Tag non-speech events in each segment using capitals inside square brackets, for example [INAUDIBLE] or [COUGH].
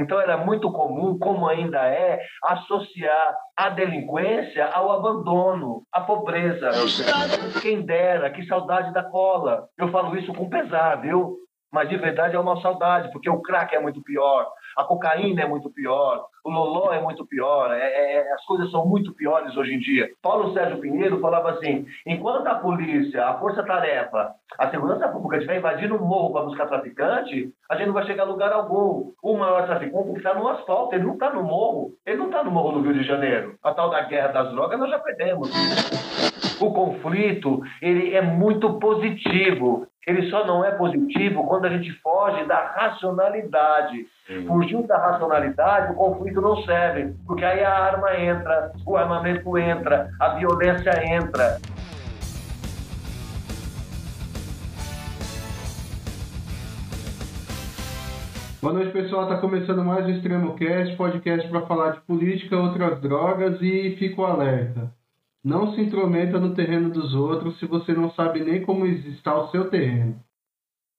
Então era muito comum, como ainda é, associar a delinquência ao abandono, à pobreza. Quem dera, que saudade da cola. Eu falo isso com pesar, viu? Mas de verdade é uma saudade, porque o crack é muito pior, a cocaína é muito pior, o loló é muito pior, é, é, é, as coisas são muito piores hoje em dia. Paulo Sérgio Pinheiro falava assim: enquanto a polícia, a força-tarefa, a segurança pública estiver invadindo o morro para buscar traficante, a gente não vai chegar a lugar algum. O maior traficante está no asfalto, ele não está no morro, ele não está no morro do Rio de Janeiro. A tal da guerra das drogas nós já perdemos. O conflito ele é muito positivo. Ele só não é positivo quando a gente foge da racionalidade. Fugindo da racionalidade, o conflito não serve, porque aí a arma entra, o armamento entra, a violência entra. Boa noite, pessoal. Está começando mais o Extremo Cast, podcast para falar de política, outras drogas e fico alerta. Não se intrometa no terreno dos outros se você não sabe nem como está o seu terreno.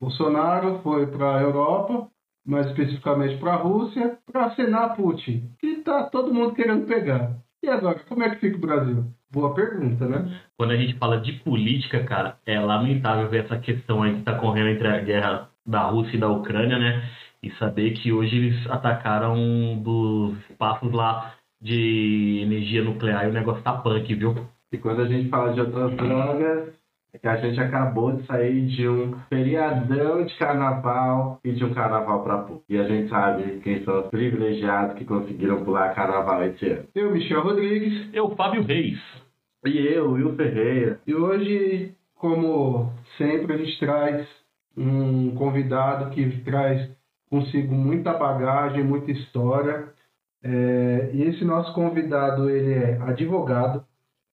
Bolsonaro foi para a Europa, mais especificamente para a Rússia, para acenar Putin, que está todo mundo querendo pegar. E agora, como é que fica o Brasil? Boa pergunta, né? Quando a gente fala de política, cara, é lamentável ver essa questão aí que está correndo entre a guerra da Rússia e da Ucrânia, né? E saber que hoje eles atacaram dos espaços lá de energia nuclear e o negócio tá punk, viu? E quando a gente fala de outras drogas, é que a gente acabou de sair de um feriadão de carnaval e de um carnaval pra pouco. E a gente sabe quem são os privilegiados que conseguiram pular carnaval esse ano. Eu, Michel Rodrigues. Eu, Fábio Reis. E eu, Will Ferreira. E hoje, como sempre, a gente traz um convidado que traz consigo muita bagagem, muita história. É, e esse nosso convidado ele é advogado,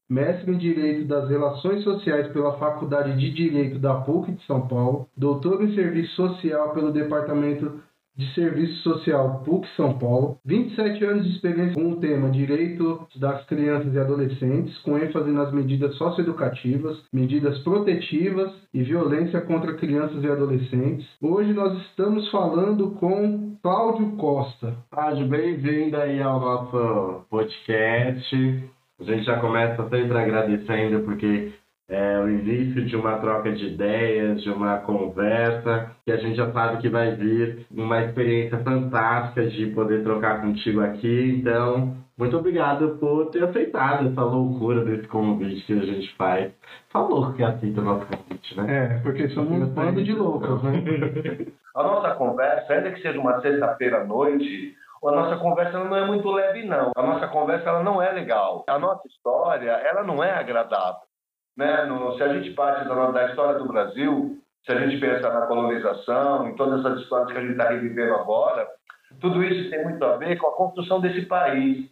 mestre em Direito das Relações Sociais pela Faculdade de Direito da PUC de São Paulo, doutor em Serviço Social pelo Departamento de Serviço Social PUC São Paulo, 27 anos de experiência com o tema Direito das Crianças e Adolescentes, com ênfase nas medidas socioeducativas, medidas protetivas e violência contra crianças e adolescentes. Hoje nós estamos falando com Cláudio Costa. Cláudio, bem-vindo aí ao nosso podcast. A gente já começa sempre agradecendo porque é o início de uma troca de ideias, de uma conversa, que a gente já sabe que vai vir uma experiência fantástica de poder trocar contigo aqui. Então, muito obrigado por ter aceitado essa loucura desse convite que a gente faz. Só louco que aceita o nosso convite, né? É, porque somos um bando de loucos, né? [LAUGHS] a nossa conversa, ainda que seja uma sexta-feira à noite, a nossa conversa não é muito leve, não. A nossa conversa ela não é legal. A nossa história ela não é agradável. Né? No, se a gente parte da, da história do Brasil, se a gente pensa na colonização, em todas essas histórias que a gente está revivendo agora, tudo isso tem muito a ver com a construção desse país.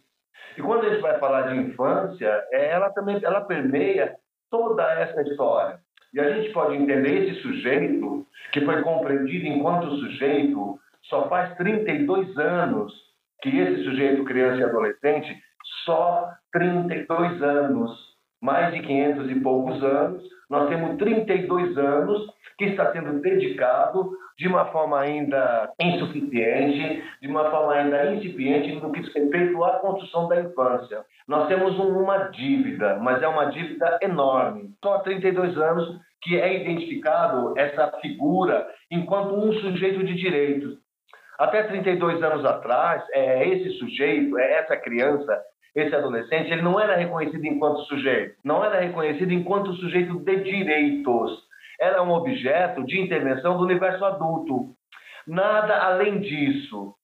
E quando a gente vai falar de infância, é, ela também ela permeia toda essa história. E a gente pode entender esse sujeito, que foi compreendido enquanto sujeito, só faz 32 anos que esse sujeito, criança e adolescente, só 32 anos mais de 500 e poucos anos, nós temos 32 anos que está sendo dedicado de uma forma ainda insuficiente, de uma forma ainda incipiente no que diz respeito à construção da infância. Nós temos uma dívida, mas é uma dívida enorme. Só há 32 anos que é identificado essa figura enquanto um sujeito de direitos. Até 32 anos atrás, é esse sujeito, é essa criança esse adolescente, ele não era reconhecido enquanto sujeito, não era reconhecido enquanto sujeito de direitos. Era um objeto de intervenção do universo adulto. Nada além disso.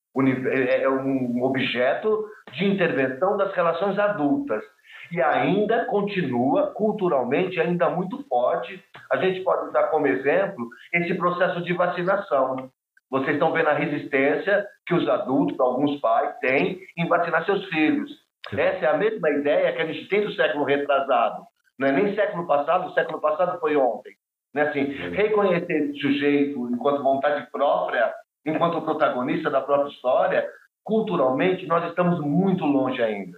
É, é um objeto de intervenção das relações adultas. E ainda continua culturalmente ainda muito forte. A gente pode dar como exemplo esse processo de vacinação. Vocês estão vendo a resistência que os adultos, alguns pais, têm em vacinar seus filhos. Essa é a mesma ideia que a gente tem do século retrasado. Não é nem século passado, o século passado foi ontem. Né? Assim, reconhecer esse sujeito enquanto vontade própria, enquanto protagonista da própria história, culturalmente nós estamos muito longe ainda.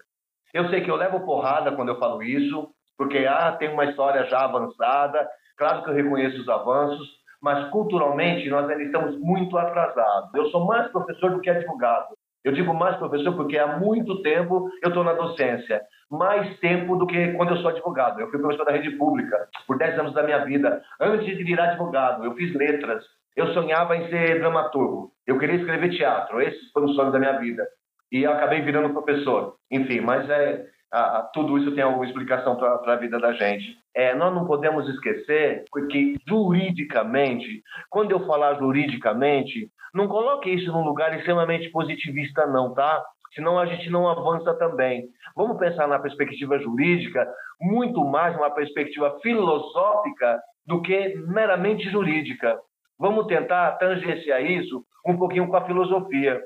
Eu sei que eu levo porrada quando eu falo isso, porque ah, tem uma história já avançada, claro que eu reconheço os avanços, mas culturalmente nós ainda estamos muito atrasados. Eu sou mais professor do que advogado. Eu digo mais professor porque há muito tempo eu estou na docência. Mais tempo do que quando eu sou advogado. Eu fui professor da rede pública por 10 anos da minha vida. Antes de virar advogado, eu fiz letras. Eu sonhava em ser dramaturgo. Eu queria escrever teatro. Esse foi o sonho da minha vida. E eu acabei virando professor. Enfim, mas é, a, a, tudo isso tem alguma explicação para a vida da gente. É, nós não podemos esquecer que juridicamente, quando eu falar juridicamente, não coloque isso num lugar extremamente positivista, não, tá? Senão a gente não avança também. Vamos pensar na perspectiva jurídica, muito mais uma perspectiva filosófica do que meramente jurídica. Vamos tentar tangenciar isso um pouquinho com a filosofia.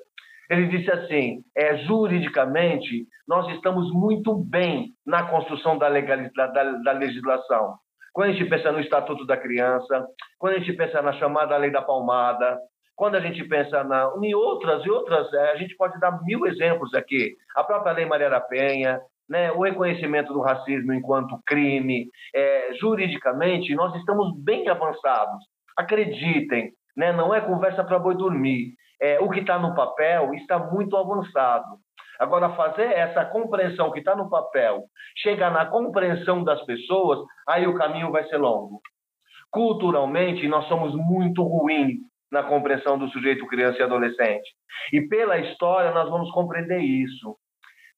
Ele disse assim: é, juridicamente, nós estamos muito bem na construção da, da, da legislação. Quando a gente pensa no Estatuto da Criança, quando a gente pensa na chamada Lei da Palmada, quando a gente pensa na, em outras e outras, é, a gente pode dar mil exemplos aqui. A própria Lei Maria da Penha, né, o reconhecimento do racismo enquanto crime, é, juridicamente, nós estamos bem avançados. Acreditem, né, não é conversa para boi dormir é, o que está no papel está muito avançado. Agora, fazer essa compreensão que está no papel, chegar na compreensão das pessoas, aí o caminho vai ser longo. Culturalmente, nós somos muito ruins na compreensão do sujeito criança e adolescente. E pela história, nós vamos compreender isso.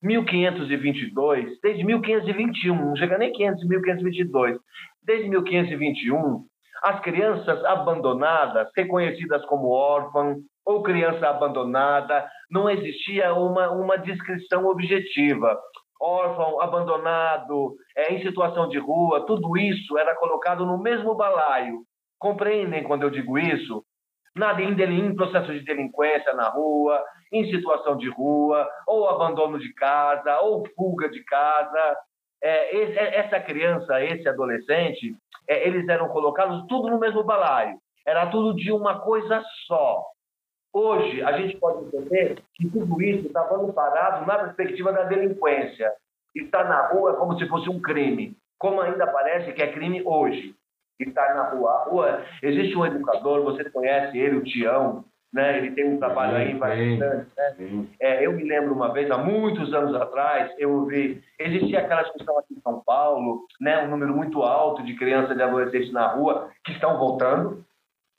1522, desde 1521, não chega nem 500, 1522, desde 1521, as crianças abandonadas, reconhecidas como órfãs, ou criança abandonada, não existia uma, uma descrição objetiva. Órfão, abandonado, é, em situação de rua, tudo isso era colocado no mesmo balaio. Compreendem quando eu digo isso? Nada em, em processo de delinquência na rua, em situação de rua, ou abandono de casa, ou fuga de casa. É, esse, é, essa criança, esse adolescente, é, eles eram colocados tudo no mesmo balaio. Era tudo de uma coisa só. Hoje, a gente pode entender que tudo isso está dando parado na perspectiva da delinquência. Estar na rua como se fosse um crime, como ainda parece que é crime hoje. Estar na rua. A rua existe um educador, você conhece ele, o Tião, né? ele tem um trabalho aí bastante. Né? É, eu me lembro uma vez, há muitos anos atrás, eu vi, existia aquela discussão aqui em São Paulo, né? um número muito alto de crianças e adolescentes na rua que estão voltando,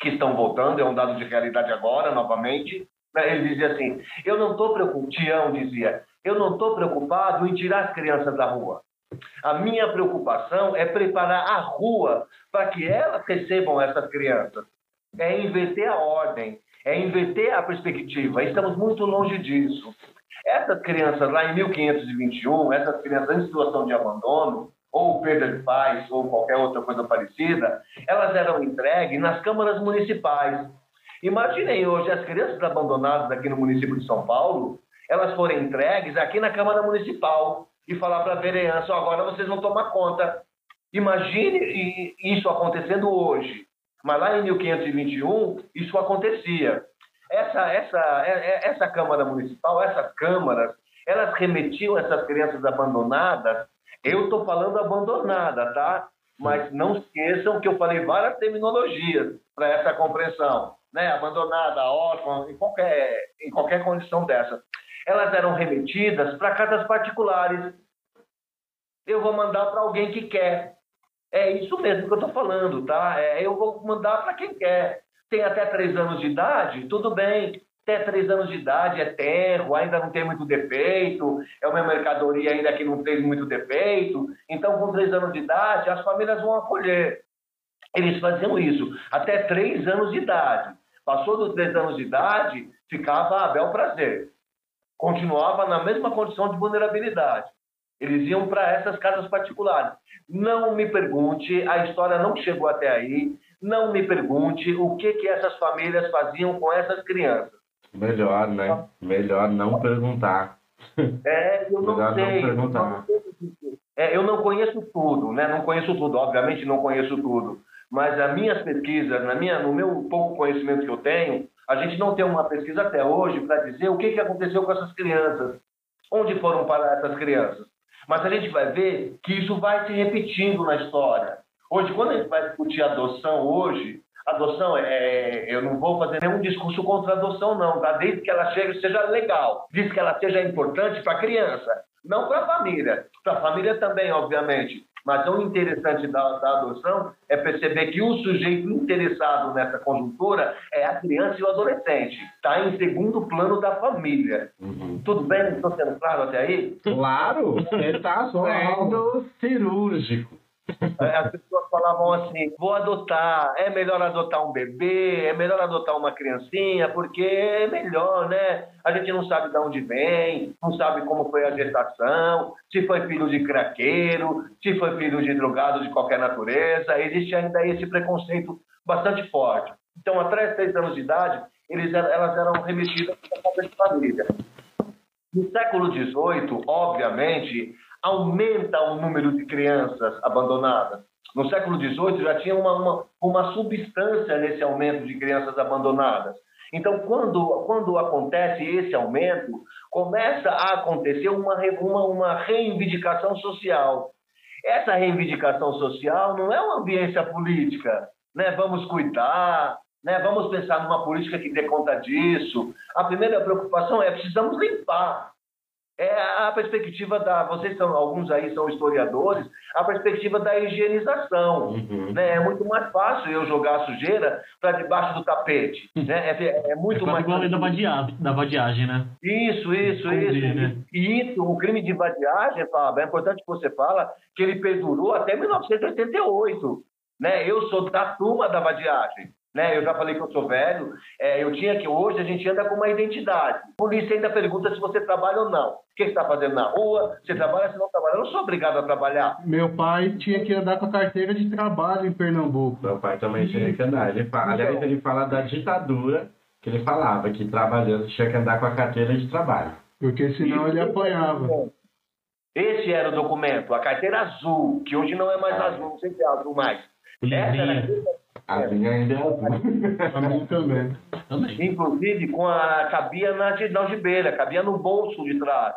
que estão voltando, é um dado de realidade agora, novamente. Né? Ele dizia assim: eu não estou preocupado, Tião dizia, eu não estou preocupado em tirar as crianças da rua. A minha preocupação é preparar a rua para que elas recebam essas crianças. É inverter a ordem, é inverter a perspectiva. Estamos muito longe disso. Essas crianças lá em 1521, essas crianças em situação de abandono, ou perda de pais, ou qualquer outra coisa parecida, elas eram entregues nas câmaras municipais. Imaginem hoje as crianças abandonadas aqui no município de São Paulo, elas forem entregues aqui na Câmara Municipal e falar para a vereança, agora vocês vão tomar conta. Imagine isso acontecendo hoje. Mas lá em 1521, isso acontecia. Essa, essa, é, é, essa Câmara Municipal, essas câmaras, elas remetiam essas crianças abandonadas eu estou falando abandonada, tá? Mas não esqueçam que eu falei várias terminologias para essa compreensão. Né? Abandonada, órfã, em qualquer, em qualquer condição dessa. Elas eram remetidas para casas particulares. Eu vou mandar para alguém que quer. É isso mesmo que eu estou falando, tá? É, eu vou mandar para quem quer. Tem até três anos de idade, tudo bem até três anos de idade é terro, ainda não tem muito defeito, é uma mercadoria ainda que não tem muito defeito. Então, com três anos de idade, as famílias vão acolher. Eles faziam isso até três anos de idade. Passou dos três anos de idade, ficava a bel prazer. Continuava na mesma condição de vulnerabilidade. Eles iam para essas casas particulares. Não me pergunte, a história não chegou até aí. Não me pergunte o que, que essas famílias faziam com essas crianças. Melhor, né? Melhor não perguntar. É, eu não Melhor sei. Não perguntar. É, eu não conheço tudo, né? Não conheço tudo, obviamente não conheço tudo. Mas as minhas pesquisas, na minha, no meu pouco conhecimento que eu tenho, a gente não tem uma pesquisa até hoje para dizer o que, que aconteceu com essas crianças. Onde foram parar essas crianças? Mas a gente vai ver que isso vai se repetindo na história. Hoje, quando a gente vai discutir adoção hoje, Adoção, é, eu não vou fazer nenhum discurso contra a adoção, não, tá? Desde que ela chegue, seja legal, desde que ela seja importante para a criança, não para a família. Para a família também, obviamente. Mas o interessante da, da, adoção é perceber que o sujeito interessado nessa conjuntura é a criança e o adolescente. Está em segundo plano da família. Uhum. Tudo bem? Estou sendo claro até aí? Claro! Está [LAUGHS] sendo cirúrgico. As pessoas falavam assim: vou adotar, é melhor adotar um bebê, é melhor adotar uma criancinha, porque é melhor, né? A gente não sabe de onde vem, não sabe como foi a gestação, se foi filho de craqueiro, se foi filho de drogado de qualquer natureza. Existe ainda esse preconceito bastante forte. Então, até seis anos de idade, eles, elas eram remetidas para a família. No século XVIII, obviamente, aumenta o número de crianças abandonadas. No século XVIII já tinha uma, uma, uma substância nesse aumento de crianças abandonadas. Então, quando, quando acontece esse aumento, começa a acontecer uma, uma, uma reivindicação social. Essa reivindicação social não é uma ambiência política, né? Vamos cuidar, né? Vamos pensar numa política que dê conta disso. A primeira preocupação é precisamos limpar é a perspectiva da. Vocês são, alguns aí são historiadores, a perspectiva da higienização. Uhum. Né? É muito mais fácil eu jogar a sujeira para debaixo do tapete. Né? É, é muito é mais. igual a lei da vadiagem, da vadiagem, né? Isso, isso, isso. Né? E isso, o crime de vadiagem, Fábio, é importante que você fala que ele perdurou até 1988. Né? Eu sou da turma da vadiagem. Né? Eu já falei que eu sou velho, é, eu tinha que hoje a gente anda com uma identidade. A polícia ainda pergunta se você trabalha ou não. O que você está fazendo na rua? Você trabalha, se não trabalha? Eu não sou obrigado a trabalhar. Meu pai tinha que andar com a carteira de trabalho em Pernambuco. Meu pai também tinha que andar. Ele fala, aliás, então. ele fala da ditadura, que ele falava que trabalhando tinha que andar com a carteira de trabalho. Porque senão ele apanhava. Esse era o documento, a carteira azul, que hoje não é mais azul, não sei se é azul mais. Essa era a a minha ainda é azul. A minha [LAUGHS] também. também. Inclusive, com a, cabia na, na algibeira, cabia no bolso de trás.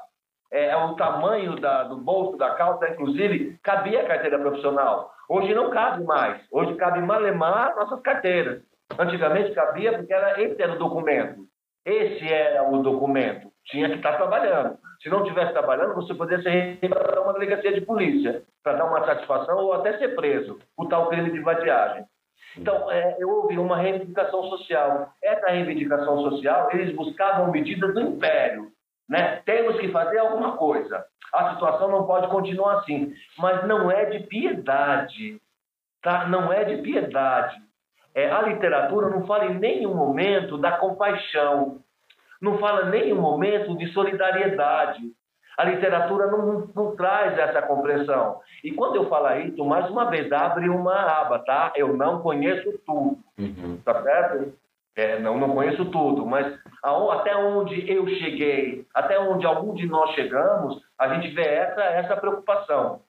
É, é o tamanho da, do bolso da calça, inclusive, cabia a carteira profissional. Hoje não cabe mais. Hoje cabe malemar nossas carteiras. Antigamente cabia porque era, esse era o documento. Esse era o documento. Tinha que estar trabalhando. Se não estivesse trabalhando, você poderia ser para uma delegacia de polícia, para dar uma satisfação ou até ser preso por tal crime de vadiagem. Então, é, houve uma reivindicação social. Essa reivindicação social, eles buscavam medidas do império. Né? Temos que fazer alguma coisa. A situação não pode continuar assim. Mas não é de piedade. Tá? Não é de piedade. É, a literatura não fala em nenhum momento da compaixão. Não fala em nenhum momento de solidariedade. A literatura não, não, traz essa compreensão. E quando eu falo isso, mais uma vez, abre uma aba, tá? Eu não conheço tudo, uhum. tá certo? É, não, não conheço tudo, mas até onde eu cheguei, até onde algum de nós chegamos, a gente vê essa, essa preocupação,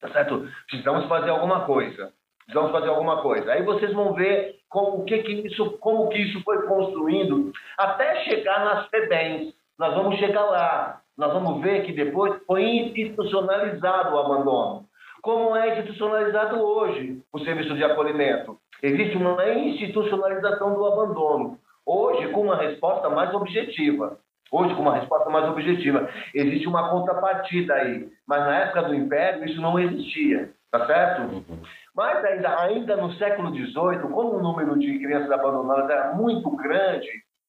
tá certo? Precisamos fazer alguma coisa, precisamos fazer alguma coisa. Aí vocês vão ver como que, que isso, como que isso foi construindo até chegar nas FEBENs. Nós vamos chegar lá nós vamos ver que depois foi institucionalizado o abandono. Como é institucionalizado hoje o serviço de acolhimento? Existe uma institucionalização do abandono. Hoje, com uma resposta mais objetiva. Hoje, com uma resposta mais objetiva. Existe uma contrapartida aí. Mas na época do Império, isso não existia. Tá certo? Uhum. Mas ainda, ainda no século XVIII, como o número de crianças abandonadas era muito grande,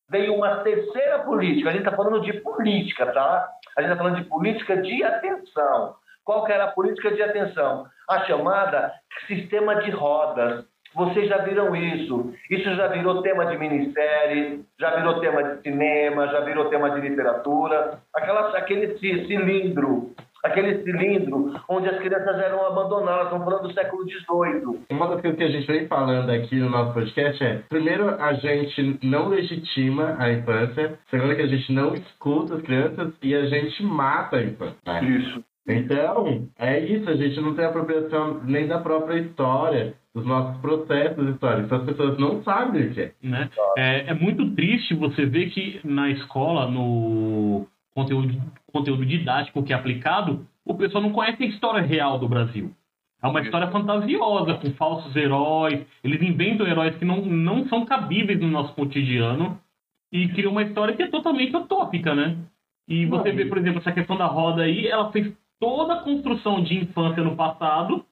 veio uma terceira política. A gente está falando de política, tá? A gente está falando de política de atenção. Qual que era a política de atenção? A chamada sistema de rodas. Vocês já viram isso. Isso já virou tema de minissérie, já virou tema de cinema, já virou tema de literatura. Aquela, aquele cilindro aquele cilindro onde as crianças eram abandonadas. Estamos falando do século XVIII. Uma das coisas que a gente vem falando aqui no nosso podcast é: primeiro, a gente não legitima a infância, segundo, que a gente não escuta as crianças e a gente mata a infância. Né? Isso. Então, é isso, a gente não tem apropriação nem da própria história, dos nossos processos históricos. As pessoas não sabem o que é. Né? É, é muito triste você ver que na escola, no conteúdo, conteúdo didático que é aplicado, o pessoal não conhece a história real do Brasil. É uma história fantasiosa, com falsos heróis. Eles inventam heróis que não, não são cabíveis no nosso cotidiano e criam uma história que é totalmente utópica, né? E você vê, por exemplo, essa questão da roda aí, ela fez toda a construção de infância no passado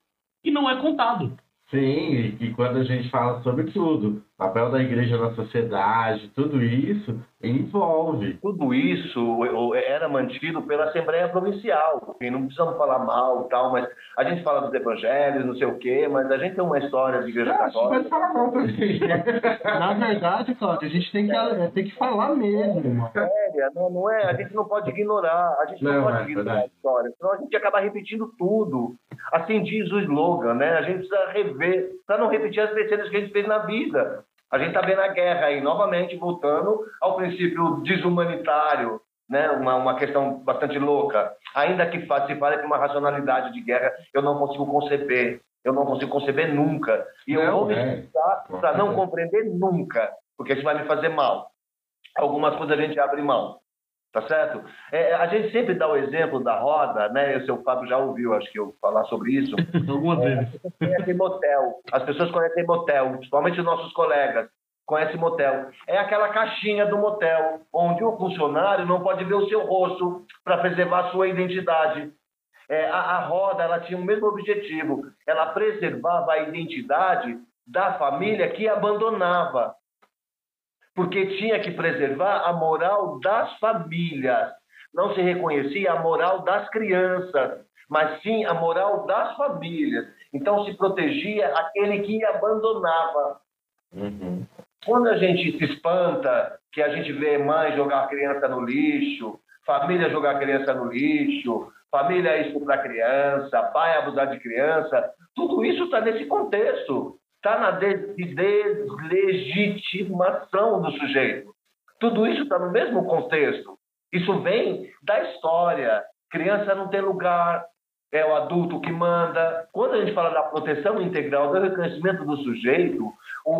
e não é contado. Sim, e, quando a gente fala sobre tudo, papel da igreja na sociedade, tudo isso envolve. Tudo isso era mantido pela Assembleia Provincial, e não precisamos falar mal tal, mas a gente fala dos evangelhos, não sei o quê, mas a gente tem uma história de igreja católica. falar mal também. [LAUGHS] Na verdade, Cláudio, a gente tem que, é, tem que falar mesmo. Séria, não, não é, a gente não pode ignorar, a gente não, não pode é, ignorar verdade. a história, senão a gente acaba repetindo tudo. Assim diz o slogan, né? A gente precisa rever, para não repetir as besteiras que a gente fez na vida. A gente está vendo a guerra aí, novamente, voltando ao princípio desumanitário, né? uma, uma questão bastante louca. Ainda que se fale que uma racionalidade de guerra, eu não consigo conceber. Eu não consigo conceber nunca. E eu não, vou me é. para não compreender nunca, porque isso vai me fazer mal. Algumas coisas a gente abre mão. Tá certo? É, a gente sempre dá o exemplo da roda, né? O seu Fábio já ouviu, acho que eu falar sobre isso. [LAUGHS] Algumas é, vezes. As pessoas conhecem motel. As pessoas conhecem motel, principalmente os nossos colegas conhecem motel. É aquela caixinha do motel, onde o funcionário não pode ver o seu rosto para preservar a sua identidade. É, a, a roda ela tinha o mesmo objetivo. Ela preservava a identidade da família que abandonava porque tinha que preservar a moral das famílias. Não se reconhecia a moral das crianças, mas sim a moral das famílias. Então se protegia aquele que abandonava. Uhum. Quando a gente se espanta, que a gente vê mãe jogar a criança no lixo, família jogar a criança no lixo, família estuprar criança, pai abusar de criança, tudo isso está nesse contexto está na deslegitimação do sujeito. Tudo isso está no mesmo contexto. Isso vem da história. Criança não tem lugar, é o adulto que manda. Quando a gente fala da proteção integral, do reconhecimento do sujeito,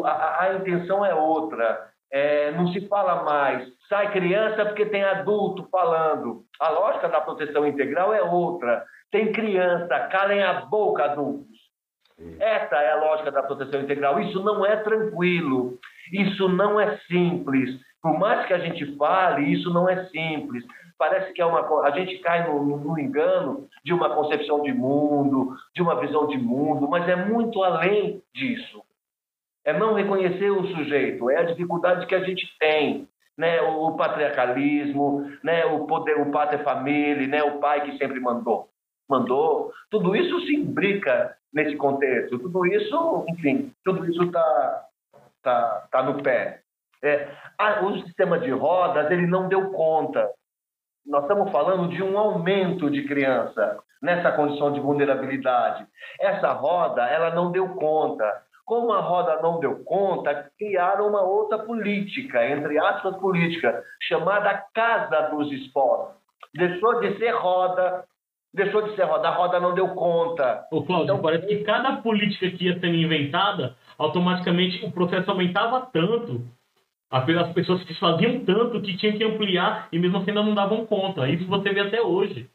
a, intenção é outra. É, não se fala mais, sai criança porque tem adulto falando. A lógica da proteção integral é outra. Tem criança, calem a boca, adultos. Essa é a lógica da proteção integral. Isso não é tranquilo, isso não é simples. Por mais que a gente fale, isso não é simples. Parece que é uma, a gente cai no, no engano de uma concepção de mundo, de uma visão de mundo, mas é muito além disso. É não reconhecer o sujeito, é a dificuldade que a gente tem né, o patriarcalismo, né, o poder, o pater família, né, o pai que sempre mandou mandou, tudo isso se imbrica nesse contexto. Tudo isso, enfim, tudo isso está tá, tá no pé. É, o sistema de rodas ele não deu conta. Nós estamos falando de um aumento de criança nessa condição de vulnerabilidade. Essa roda ela não deu conta. Como a roda não deu conta, criaram uma outra política, entre aspas política, chamada Casa dos Esportes. Deixou de ser roda deixou de ser roda, a roda não deu conta. Ô, Cláudio, então, parece que cada política que ia sendo inventada, automaticamente o processo aumentava tanto, as pessoas se desfaziam tanto que tinha que ampliar e mesmo assim ainda não davam conta. Isso você vê até hoje.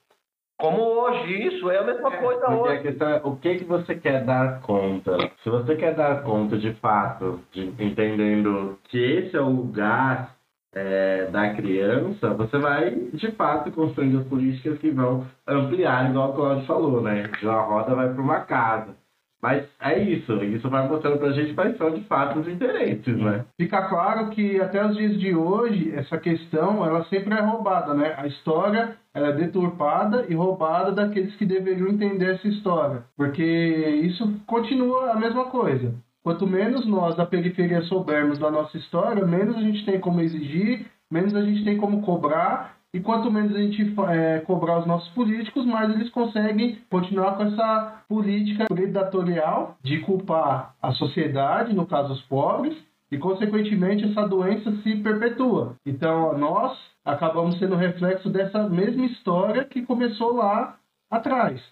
Como hoje, isso é a mesma é, coisa hoje. A questão é, o que, que você quer dar conta? Se você quer dar conta de fato, de, entendendo que esse é o lugar é, da criança, você vai, de fato, construindo as políticas que vão ampliar, igual o Claudio falou, né? De uma roda vai para uma casa. Mas é isso, isso vai mostrando para a gente quais são de fato os interesses, né? Fica claro que até os dias de hoje, essa questão, ela sempre é roubada, né? A história ela é deturpada e roubada daqueles que deveriam entender essa história. Porque isso continua a mesma coisa. Quanto menos nós da periferia soubermos da nossa história, menos a gente tem como exigir, menos a gente tem como cobrar, e quanto menos a gente é, cobrar os nossos políticos, mais eles conseguem continuar com essa política predatorial de culpar a sociedade, no caso os pobres, e consequentemente essa doença se perpetua. Então nós acabamos sendo reflexo dessa mesma história que começou lá atrás.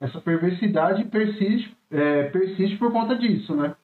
Essa perversidade persiste, é, persiste por conta disso, né?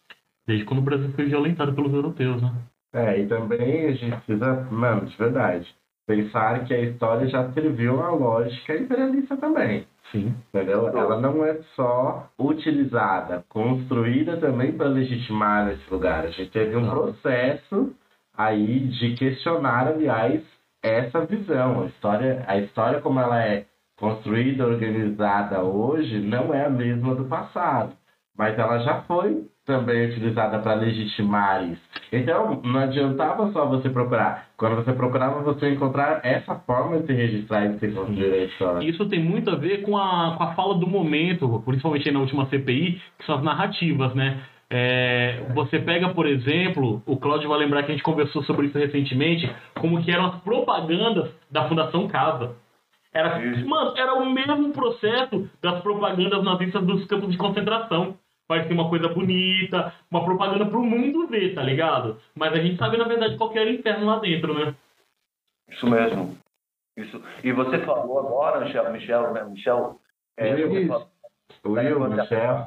Desde quando o Brasil foi violentado pelos europeus, né? É, e também a gente precisa, mano, de verdade, pensar que a história já serviu a lógica imperialista também. Sim. Entendeu? Ela não é só utilizada, construída também para legitimar esse lugar. A gente teve um Não. processo aí de questionar, aliás, essa visão. A história, a história como ela é construída, organizada hoje, não é a mesma do passado. Mas ela já foi também utilizada para legitimar isso. Então, não adiantava só você procurar. Quando você procurava, você encontrar essa forma de se registrar e de se construir a história. Isso tem muito a ver com a, com a fala do momento, principalmente aí na última CPI, que são as narrativas, né? É, você pega, por exemplo, o Cláudio vai lembrar que a gente conversou sobre isso recentemente, como que eram as propagandas da Fundação Casa. Era, mano, era o mesmo processo das propagandas nazistas dos campos de concentração. Parecia uma coisa bonita, uma propaganda pro mundo ver, tá ligado? Mas a gente sabe, na verdade, qual que era o inferno lá dentro, né? Isso mesmo. Isso. E você falou agora, Michel, Michel, né? Michel é, Isso. você falou Will, Michel.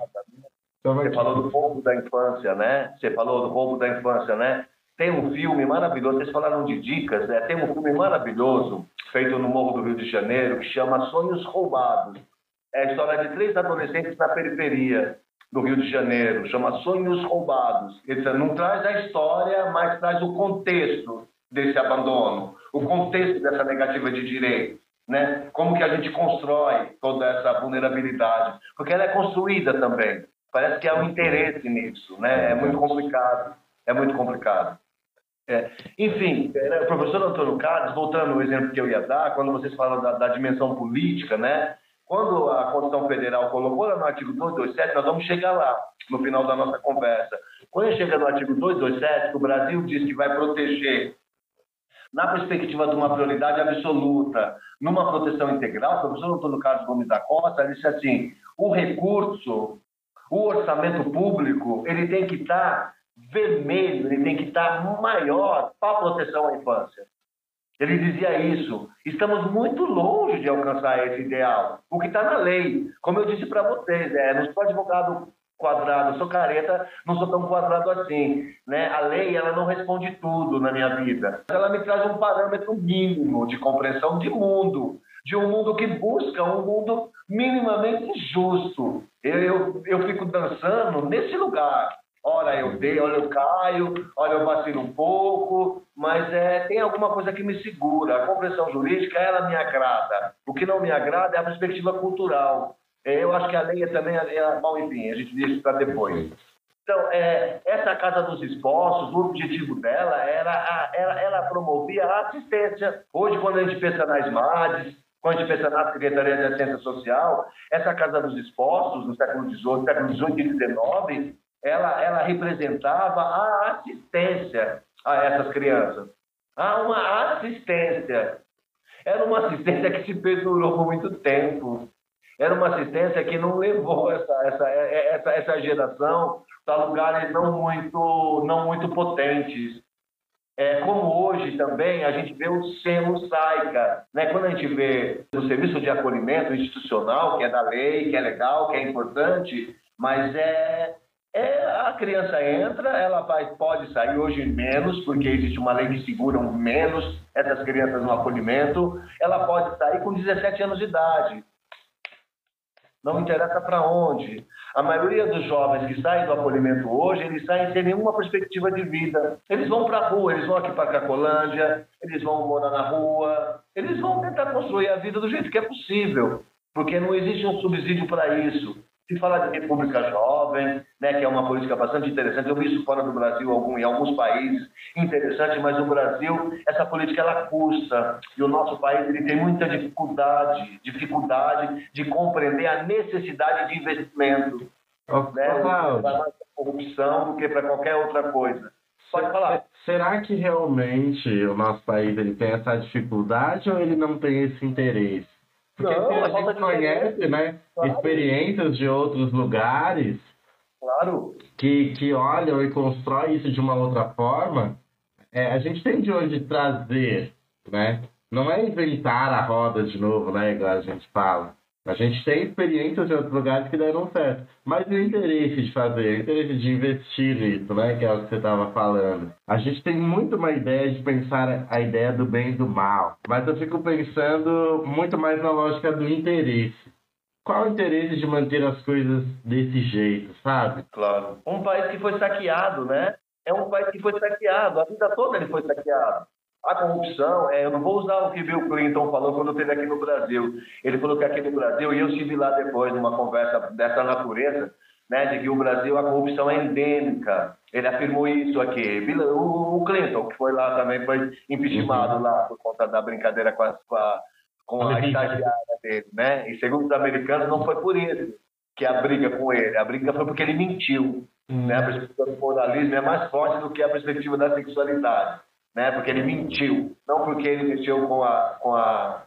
Então, Você falou do roubo da infância, né? Você falou do roubo da infância, né? Tem um filme maravilhoso, vocês falaram de dicas, né? Tem um filme maravilhoso feito no Morro do Rio de Janeiro que chama Sonhos Roubados. É a história de três adolescentes na periferia do Rio de Janeiro, chama Sonhos Roubados. Dizer, não traz a história, mas traz o contexto desse abandono, o contexto dessa negativa de direito, né? Como que a gente constrói toda essa vulnerabilidade, porque ela é construída também. Parece que há um interesse nisso, né? É muito complicado, é muito complicado. É. Enfim, é, o professor Antônio Carlos, voltando ao exemplo que eu ia dar, quando vocês falam da, da dimensão política, né? Quando a Constituição Federal colocou no artigo 227, nós vamos chegar lá no final da nossa conversa. Quando chega no artigo 227, que o Brasil diz que vai proteger na perspectiva de uma prioridade absoluta, numa proteção integral, o professor Antônio Carlos Gomes da Costa disse assim: o recurso, o orçamento público, ele tem que estar vermelho, ele tem que estar maior para a proteção à infância. Ele dizia isso. Estamos muito longe de alcançar esse ideal, o que está na lei. Como eu disse para vocês, é, não sou advogado quadrado, sou careta, não sou tão quadrado assim. Né? A lei ela não responde tudo na minha vida. Ela me traz um parâmetro mínimo de compreensão de mundo, de um mundo que busca um mundo minimamente justo. Eu, eu, eu fico dançando nesse lugar. Ora eu dei, ora eu caio, ora eu vacilo um pouco, mas é, tem alguma coisa que me segura. A compreensão jurídica, ela me agrada. O que não me agrada é a perspectiva cultural. É, Eu acho que a lei é também, é, bom, enfim, a gente deixa para depois. Então, é, essa Casa dos Expostos, o objetivo dela era, a, era ela promovia a assistência. Hoje, quando a gente pensa nas MADES, quando a gente pensa na Secretaria de Assistência Social, essa Casa dos Expostos, no século XVIII, século XVIII e XIX, ela, ela representava a assistência a essas crianças. Há uma assistência. Era uma assistência que se perdurou por muito tempo. Era uma assistência que não levou essa, essa, essa, essa geração para lugares não muito, não muito potentes. É, como hoje também a gente vê o SEMO SAICA, né? quando a gente vê o serviço de acolhimento institucional, que é da lei, que é legal, que é importante, mas é, é a criança entra, ela vai, pode sair hoje menos, porque existe uma lei que segura menos essas crianças no acolhimento, ela pode sair com 17 anos de idade. Não interessa para onde. A maioria dos jovens que saem do acolhimento hoje, eles saem sem nenhuma perspectiva de vida. Eles vão para a rua, eles vão aqui para a Cracolândia, eles vão morar na rua, eles vão tentar construir a vida do jeito que é possível, porque não existe um subsídio para isso. Se falar de República Jovem, né, que é uma política bastante interessante, eu vi isso fora do Brasil algum, em alguns países, interessante, mas no Brasil essa política ela custa e o nosso país ele tem muita dificuldade, dificuldade de compreender a necessidade de investimento, Ô, né? Cláudio, Para corrupção do que para qualquer outra coisa. Pode falar. Será que realmente o nosso país ele tem essa dificuldade ou ele não tem esse interesse? Porque Não, a gente conhece né, Claro. experiências de outros lugares Claro. que, que olham e constroem isso de uma outra forma, é, a gente tem de onde trazer, né? Não é inventar a roda de novo, né? Igual a gente fala. A gente tem experiências em outros lugares que deram certo. Mas o interesse de fazer, o interesse de investir nisso, né? Que é o que você estava falando. A gente tem muito uma ideia de pensar a ideia do bem e do mal. Mas eu fico pensando muito mais na lógica do interesse. Qual o interesse de manter as coisas desse jeito, sabe? Claro. Um país que foi saqueado, né? É um país que foi saqueado. A vida toda ele foi saqueado. A corrupção, é, eu não vou usar o que Bill Clinton falou quando esteve aqui no Brasil. Ele falou que aqui no Brasil, e eu estive lá depois numa conversa dessa natureza, né, de que o Brasil, a corrupção é endêmica. Ele afirmou isso aqui. O Clinton, que foi lá também, foi impeachmentado uhum. lá por conta da brincadeira com a, com a, com a estagiária dele. Né? E segundo os americanos, não foi por isso que a briga com ele. A briga foi porque ele mentiu. Uhum. Né? A perspectiva do moralismo é mais forte do que a perspectiva da sexualidade né? Porque ele mentiu, não porque ele mentiu com a com a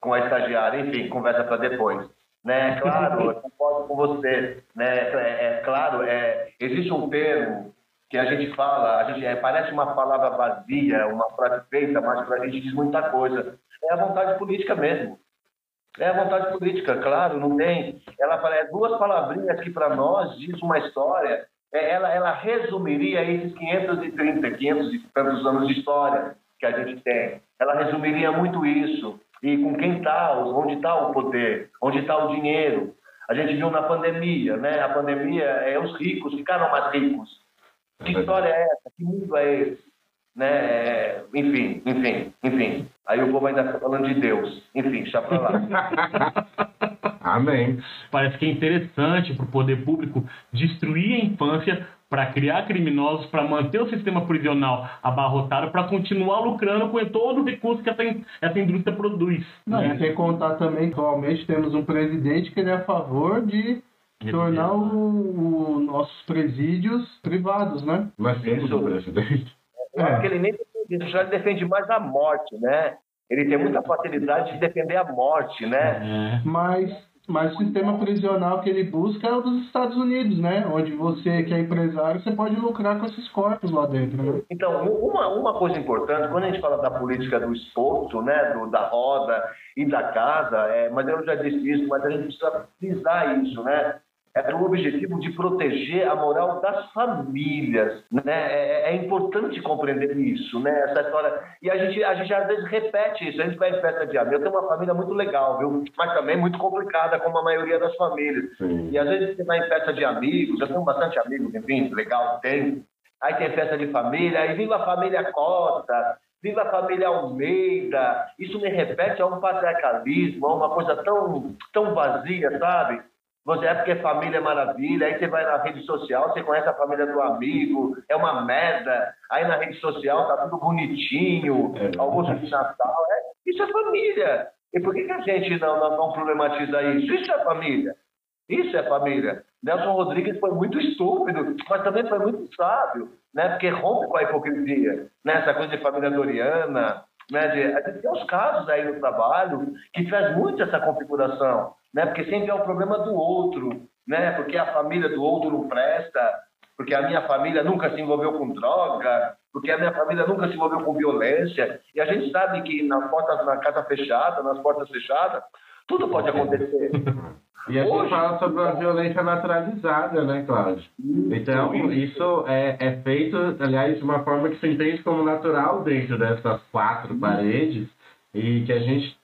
com a estagiária, enfim, conversa para depois. Né? Claro, eu concordo com você, né? É, é, claro, é, existe um termo que a gente fala, a gente é, parece uma palavra vazia, uma frase feita, mas para a gente diz muita coisa. É a vontade política mesmo. É a vontade política, claro, não tem. Ela parece duas palavrinhas que para nós diz uma história é, ela, ela resumiria esses 530, 500 e tantos anos de história que a gente tem. Ela resumiria muito isso. E com quem está, onde está o poder, onde está o dinheiro. A gente viu na pandemia, né? A pandemia, é, os ricos ficaram mais ricos. Que história é essa? Que mundo é esse? Né? É, enfim, enfim, enfim. Aí o povo ainda está falando de Deus. Enfim, deixa lá. [LAUGHS] Amém. Parece que é interessante para o poder público destruir a infância para criar criminosos, para manter o sistema prisional abarrotado, para continuar lucrando com todo o recurso que essa, essa indústria produz. Não, né? E sem contar também, atualmente temos um presidente que é a favor de tornar o, o, nossos presídios privados, né? Mas temos o presidente. Eu acho que ele nem já defende mais a morte, né? Ele tem muita facilidade de defender a morte, né? É. Mas mas o sistema prisional que ele busca é o dos Estados Unidos, né? Onde você, que é empresário, você pode lucrar com esses corpos lá dentro, né? Então, uma, uma coisa importante, quando a gente fala da política do esforço, né? Do, da roda e da casa, é, mas eu já disse isso, mas a gente precisa frisar isso, né? É o objetivo de proteger a moral das famílias, né? É, é, importante compreender isso, né? Essa história e a gente a gente às vezes repete isso. A gente vai em festa de amigo. Eu tenho uma família muito legal, viu? Mas também muito complicada, como a maioria das famílias. Sim. E às vezes você vai em festa de amigos. Eu tenho bastante amigos, enfim, legal tem. Aí tem festa de família, aí viva a família Costa, viva a família Almeida. Isso me repete a um patriarcalismo, a uma coisa tão, tão vazia, sabe? Você é porque família é maravilha, aí você vai na rede social, você conhece a família do amigo, é uma merda. Aí na rede social tá tudo bonitinho, é. almoço de Natal. É, isso é família. E por que, que a gente não, não, não problematiza isso? Isso é família. Isso é família. Nelson Rodrigues foi muito estúpido, mas também foi muito sábio, né? Porque rompe com a hipocrisia. Né? Essa coisa de família doriana, né? A gente tem os casos aí no trabalho que traz muito essa configuração né? Porque sempre é o problema do outro, né? Porque a família do outro não presta, porque a minha família nunca se envolveu com droga, porque a minha família nunca se envolveu com violência. E a gente sabe que nas portas, na casa fechada, nas portas fechadas, tudo pode acontecer. [LAUGHS] E a gente Hoje, fala sobre a violência naturalizada, né, Cláudio? Então, isso é, é feito, aliás, de uma forma que se entende como natural dentro dessas quatro paredes e que a gente,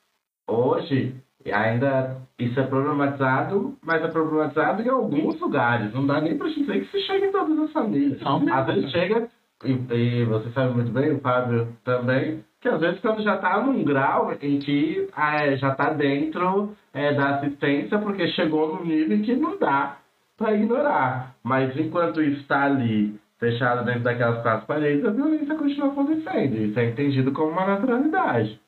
hoje, ainda isso é problematizado, mas é problematizado em alguns lugares. Não dá nem para dizer que se chega em todas as famílias. Às vezes chega, e, e, você sabe muito bem, o Fábio também, que às vezes quando já está num grau em que é, já está dentro é, da assistência, porque chegou num nível que não dá para ignorar. Mas enquanto isso está ali, fechado dentro daquelas quatro paredes, a violência continua acontecendo. Isso é entendido como uma naturalidade.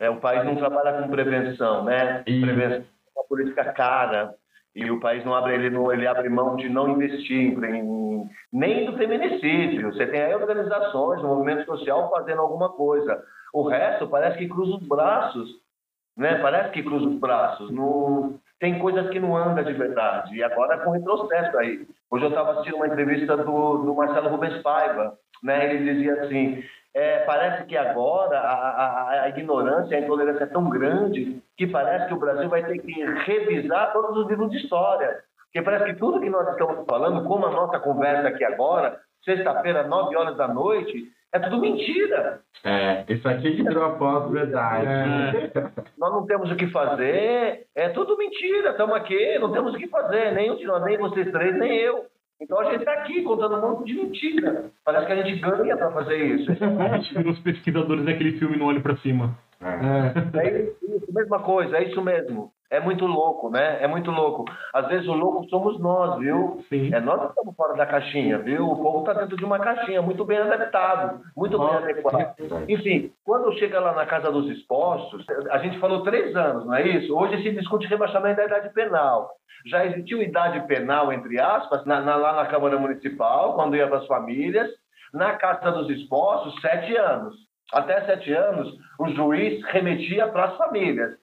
É, o país não trabalha com prevenção, né? E... Prevenção é uma política cara e o país não abre ele, não, ele abre mão de não investir em, nem do feminicídio. Você tem aí organizações, movimento social fazendo alguma coisa. O resto parece que cruza os braços, né? Parece que cruza os braços. No, tem coisas que não andam de verdade. E agora com retrocesso aí. Hoje eu estava assistindo uma entrevista do, do Marcelo Rubens Paiva, né? Ele dizia assim, é, parece que agora a, a, a, ignorância, a intolerância é tão grande que parece que o Brasil vai ter que revisar todos os livros de história. Porque parece que tudo que nós estamos falando, como a nossa conversa aqui agora, sexta-feira, nove horas da noite, é tudo mentira. É, isso aqui que virou a pós-verdade. É. Nós não temos o que fazer, é tudo mentira. Estamos aqui, não temos o que fazer, nem o de nós, nem vocês três, nem eu. Então a gente está aqui contando um monte de mentira. Parece que a gente ganha para fazer isso. a gente vira os pesquisadores daquele filme no olho para cima. É. é isso, mesma coisa, é isso mesmo. É muito louco, né? É muito louco. Às vezes o louco somos nós, viu? Sim. É nós que estamos fora da caixinha, viu? O povo está dentro de uma caixinha, muito bem adaptado, muito bem adequado. Enfim, quando chega lá na Casa dos Expostos, a gente falou três anos, não é isso? Hoje se discute rebaixamento da idade penal. Já existiu idade penal, entre aspas, na, na, lá na Câmara Municipal, quando ia para as famílias. Na Casa dos Expostos, sete anos. Até sete anos, o juiz remetia para as famílias.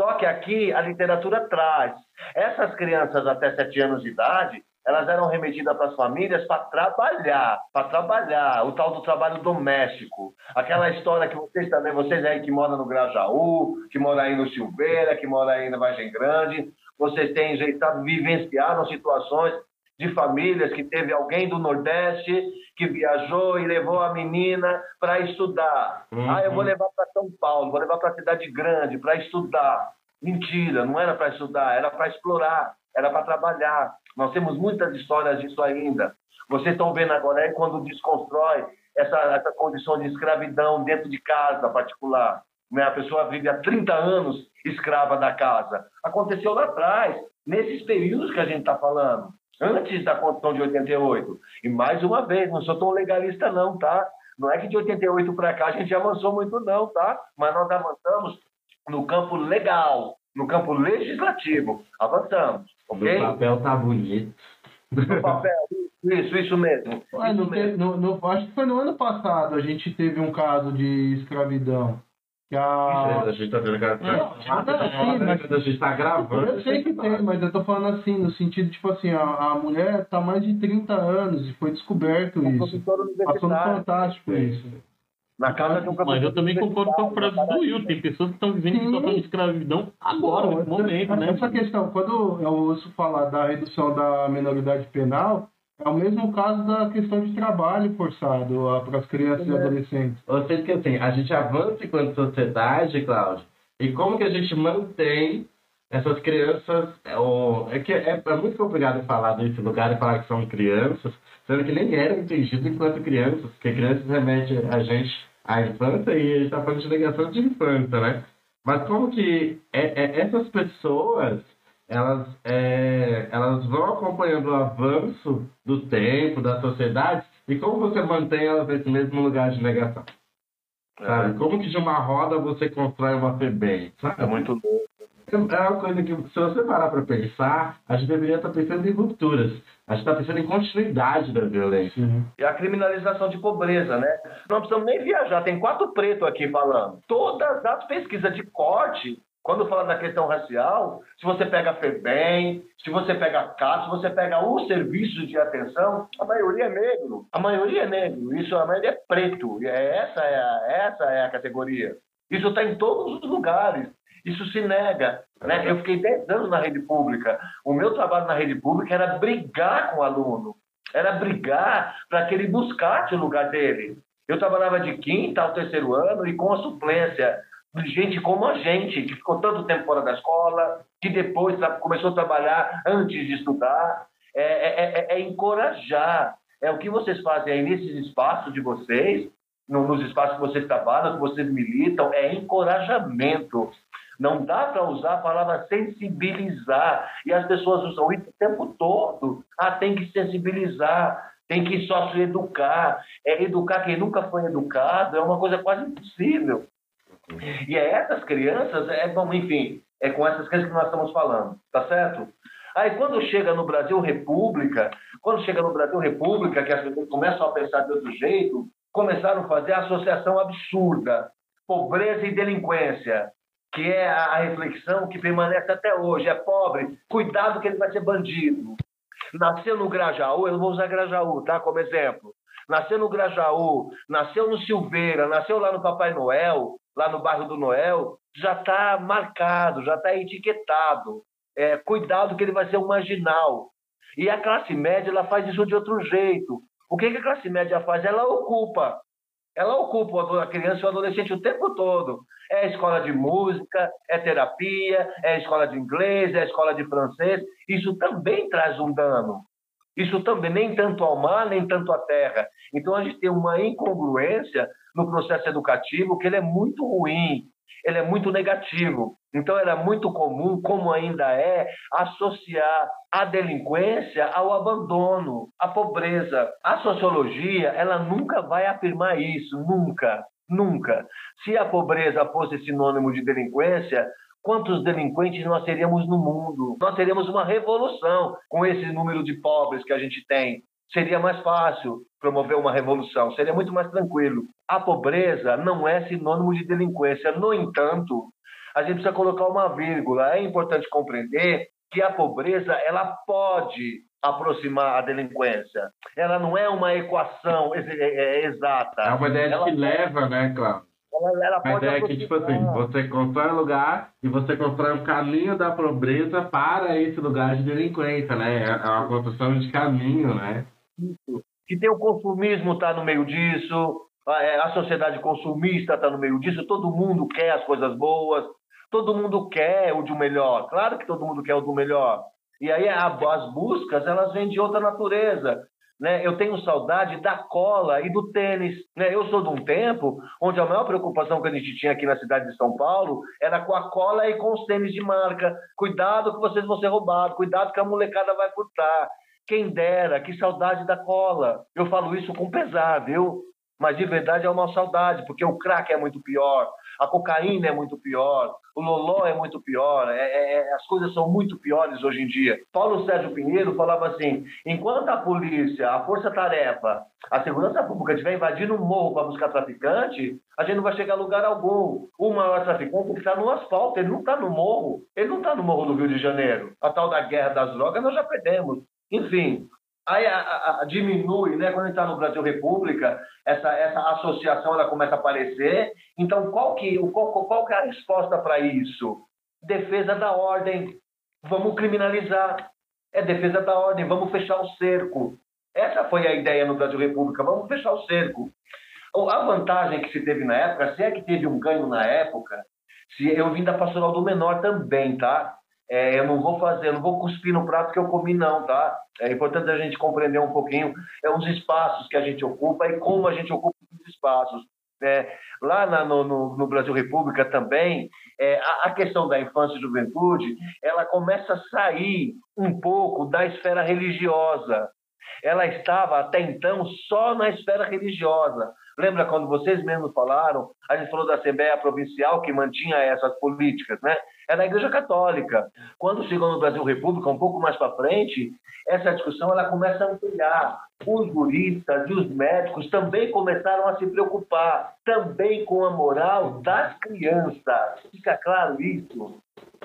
Só que aqui a literatura traz. Essas crianças até 7 anos de idade, elas eram remetidas para as famílias para trabalhar, para trabalhar, o tal do trabalho doméstico. Aquela história que vocês também, vocês aí que moram no Grajaú, que moram aí no Silveira, que moram aí na Vargem Grande, vocês têm jeitado, vivenciaram situações de famílias que teve alguém do Nordeste que viajou e levou a menina para estudar. Uhum. Ah, eu vou levar para São Paulo, vou levar para a cidade grande para estudar. Mentira, não era para estudar, era para explorar, era para trabalhar. Nós temos muitas histórias disso ainda. Vocês estão vendo agora aí quando desconstrói essa, essa condição de escravidão dentro de casa particular. Né? A pessoa vive há 30 anos escrava da casa. Aconteceu lá atrás, nesses períodos que a gente está falando antes da Constituição de 88. E mais uma vez, não sou tão legalista não, tá? Não é que de 88 para cá a gente avançou muito não, tá? Mas nós avançamos no campo legal, no campo legislativo. Avançamos, ok? O papel tá bonito. No papel, isso, isso mesmo. Ué, isso mesmo. No, no, acho que foi no ano passado a gente teve um caso de escravidão. Que a... A gente tá vendo a a gente tá gravando. Eu sei que tem, mas eu tô falando assim, no sentido, tipo assim, a, a mulher tá mais de 30 anos e foi descoberto isso. Passou no Fantástico isso. Na casa de um Mas eu também concordo com a frase do Will. Tem pessoas que estão vivendo em situação de escravidão agora, nesse momento, né? Essa questão, quando eu ouço falar da redução da menoridade penal, é o mesmo caso da questão de trabalho forçado para as crianças é. e adolescentes. Ou seja, que assim, a gente avança enquanto sociedade, Cláudio, e como que a gente mantém essas crianças. É, é que é, é, muito complicado falar desse lugar e falar que são crianças, sendo que nem eram entendidos enquanto crianças, porque crianças remete a gente à infância e a gente está falando de negação de infância, né? Mas como que é, é essas pessoas elas, é, elas vão acompanhando o avanço do tempo, da sociedade, e como você mantém elas nesse mesmo lugar de negação? Sabe? É. Como que de uma roda você constrói uma FEBEM? É muito louco. É, é uma coisa que, se você parar para pensar, a gente deveria estar pensando em rupturas. A gente está pensando em continuidade da violência. Uhum. E a criminalização de pobreza, né? Não precisamos nem viajar, tem quatro pretos aqui falando. Todas as pesquisas de corte quando fala da questão racial, se você pega a FEBEM, se você pega a CAS, se você pega os serviços de atenção, a maioria é negro. A maioria é negro. Isso, a maioria é preto. É, essa, é a, essa é a categoria. Isso está em todos os lugares. Isso se nega. Né? Eu fiquei 10 anos na rede pública. O meu trabalho na rede pública era brigar com o aluno. Era brigar para que ele buscasse o lugar dele. Eu trabalhava de quinta ao terceiro ano e com a suplência gente como a gente, que ficou tanto tempo fora da escola, que depois começou a trabalhar antes de estudar. É, é, é, é encorajar. É o que vocês fazem aí nesses espaços de vocês, nos espaços que vocês trabalham, que vocês militam, é encorajamento. Não dá para usar a palavra sensibilizar. E as pessoas usam isso o tempo todo. Ah, tem que sensibilizar, tem que só se educar. É educar quem nunca foi educado é uma coisa quase impossível. E é essas crianças, é, bom, enfim, é com essas crianças que nós estamos falando, tá certo? Aí quando chega no Brasil República, quando chega no Brasil República, que as pessoas começam a pensar de outro jeito, começaram a fazer a associação absurda, pobreza e delinquência, que é a reflexão que permanece até hoje. É pobre, cuidado que ele vai ser bandido. nasceu no Grajaú, eu vou usar Grajaú, tá? Como exemplo. Nasceu no Grajaú, nasceu no Silveira, nasceu lá no Papai Noel, lá no bairro do Noel, já está marcado, já está etiquetado. É, cuidado que ele vai ser um marginal. E a classe média ela faz isso de outro jeito. O que, que a classe média faz? Ela ocupa. Ela ocupa a criança e o adolescente o tempo todo. É escola de música, é terapia, é escola de inglês, é escola de francês. Isso também traz um dano. Isso também, nem tanto ao mar, nem tanto à terra. Então a gente tem uma incongruência no processo educativo que ele é muito ruim ele é muito negativo. Então era muito comum, como ainda é, associar a delinquência ao abandono, à pobreza. A sociologia, ela nunca vai afirmar isso, nunca, nunca. Se a pobreza fosse sinônimo de delinquência, quantos delinquentes nós teríamos no mundo? Nós teríamos uma revolução com esse número de pobres que a gente tem seria mais fácil promover uma revolução, seria muito mais tranquilo. A pobreza não é sinônimo de delinquência. No entanto, a gente precisa colocar uma vírgula. É importante compreender que a pobreza ela pode aproximar a delinquência. Ela não é uma equação é, é, exata. É uma ideia ela que leva, né, Cláudio? Ela, ela a ideia é que, tipo assim, você constrói um lugar e você constrói um caminho da pobreza para esse lugar de delinquência, né? É uma construção de caminho, né? que tem o consumismo está no meio disso, a, é, sociedade consumista está no meio disso, todo mundo quer as coisas boas, todo mundo quer o de melhor, claro que todo mundo quer o do melhor. E aí as buscas, elas vêm de outra natureza. Né? Eu tenho saudade da cola e do tênis. Né? Eu sou de um tempo onde a maior preocupação que a gente tinha aqui na cidade de São Paulo era com a cola e com os tênis de marca. Cuidado que vocês vão ser roubados, cuidado que a molecada vai furtar. Quem dera, que saudade da cola. Eu falo isso com pesar, viu? Mas de verdade é uma saudade, porque o crack é muito pior, a cocaína é muito pior, o loló é muito pior, é, é, é, as coisas são muito piores hoje em dia. Paulo Sérgio Pinheiro falava assim: enquanto a polícia, a força-tarefa, a segurança pública estiver invadindo um morro para buscar traficante, a gente não vai chegar a lugar algum. O maior traficante está no asfalto, ele não está no morro, ele não está no morro do Rio de Janeiro. A tal da guerra das drogas nós já perdemos. Enfim, aí a, a, a diminui, né? Quando está no Brasil República, essa, essa associação ela começa a aparecer. Então, qual que, qual, qual que é a resposta para isso? Defesa da ordem. Vamos criminalizar. É defesa da ordem. Vamos fechar o cerco. Essa foi a ideia no Brasil República. Vamos fechar o cerco. A vantagem que se teve na época, se é que teve um ganho na época, se eu vim da pastoral do menor também, tá? É, eu não vou fazer, não vou cuspir no prato que eu comi, não, tá? É importante a gente compreender um pouquinho é, os espaços que a gente ocupa e como a gente ocupa os espaços. É, lá na, no, no, no, Brasil República também, é, a, a, questão da infância e juventude, ela começa a sair um pouco da esfera religiosa. Ela estava até então só na esfera religiosa. Lembra quando vocês mesmos falaram, a gente falou da Assembleia Provincial que mantinha essas políticas, né? É da Igreja Católica. Quando chegou no Brasil República, um pouco mais para frente, essa discussão ela começa a ampliar. Os juristas e os médicos também começaram a se preocupar também com a moral das crianças. Fica claro isso?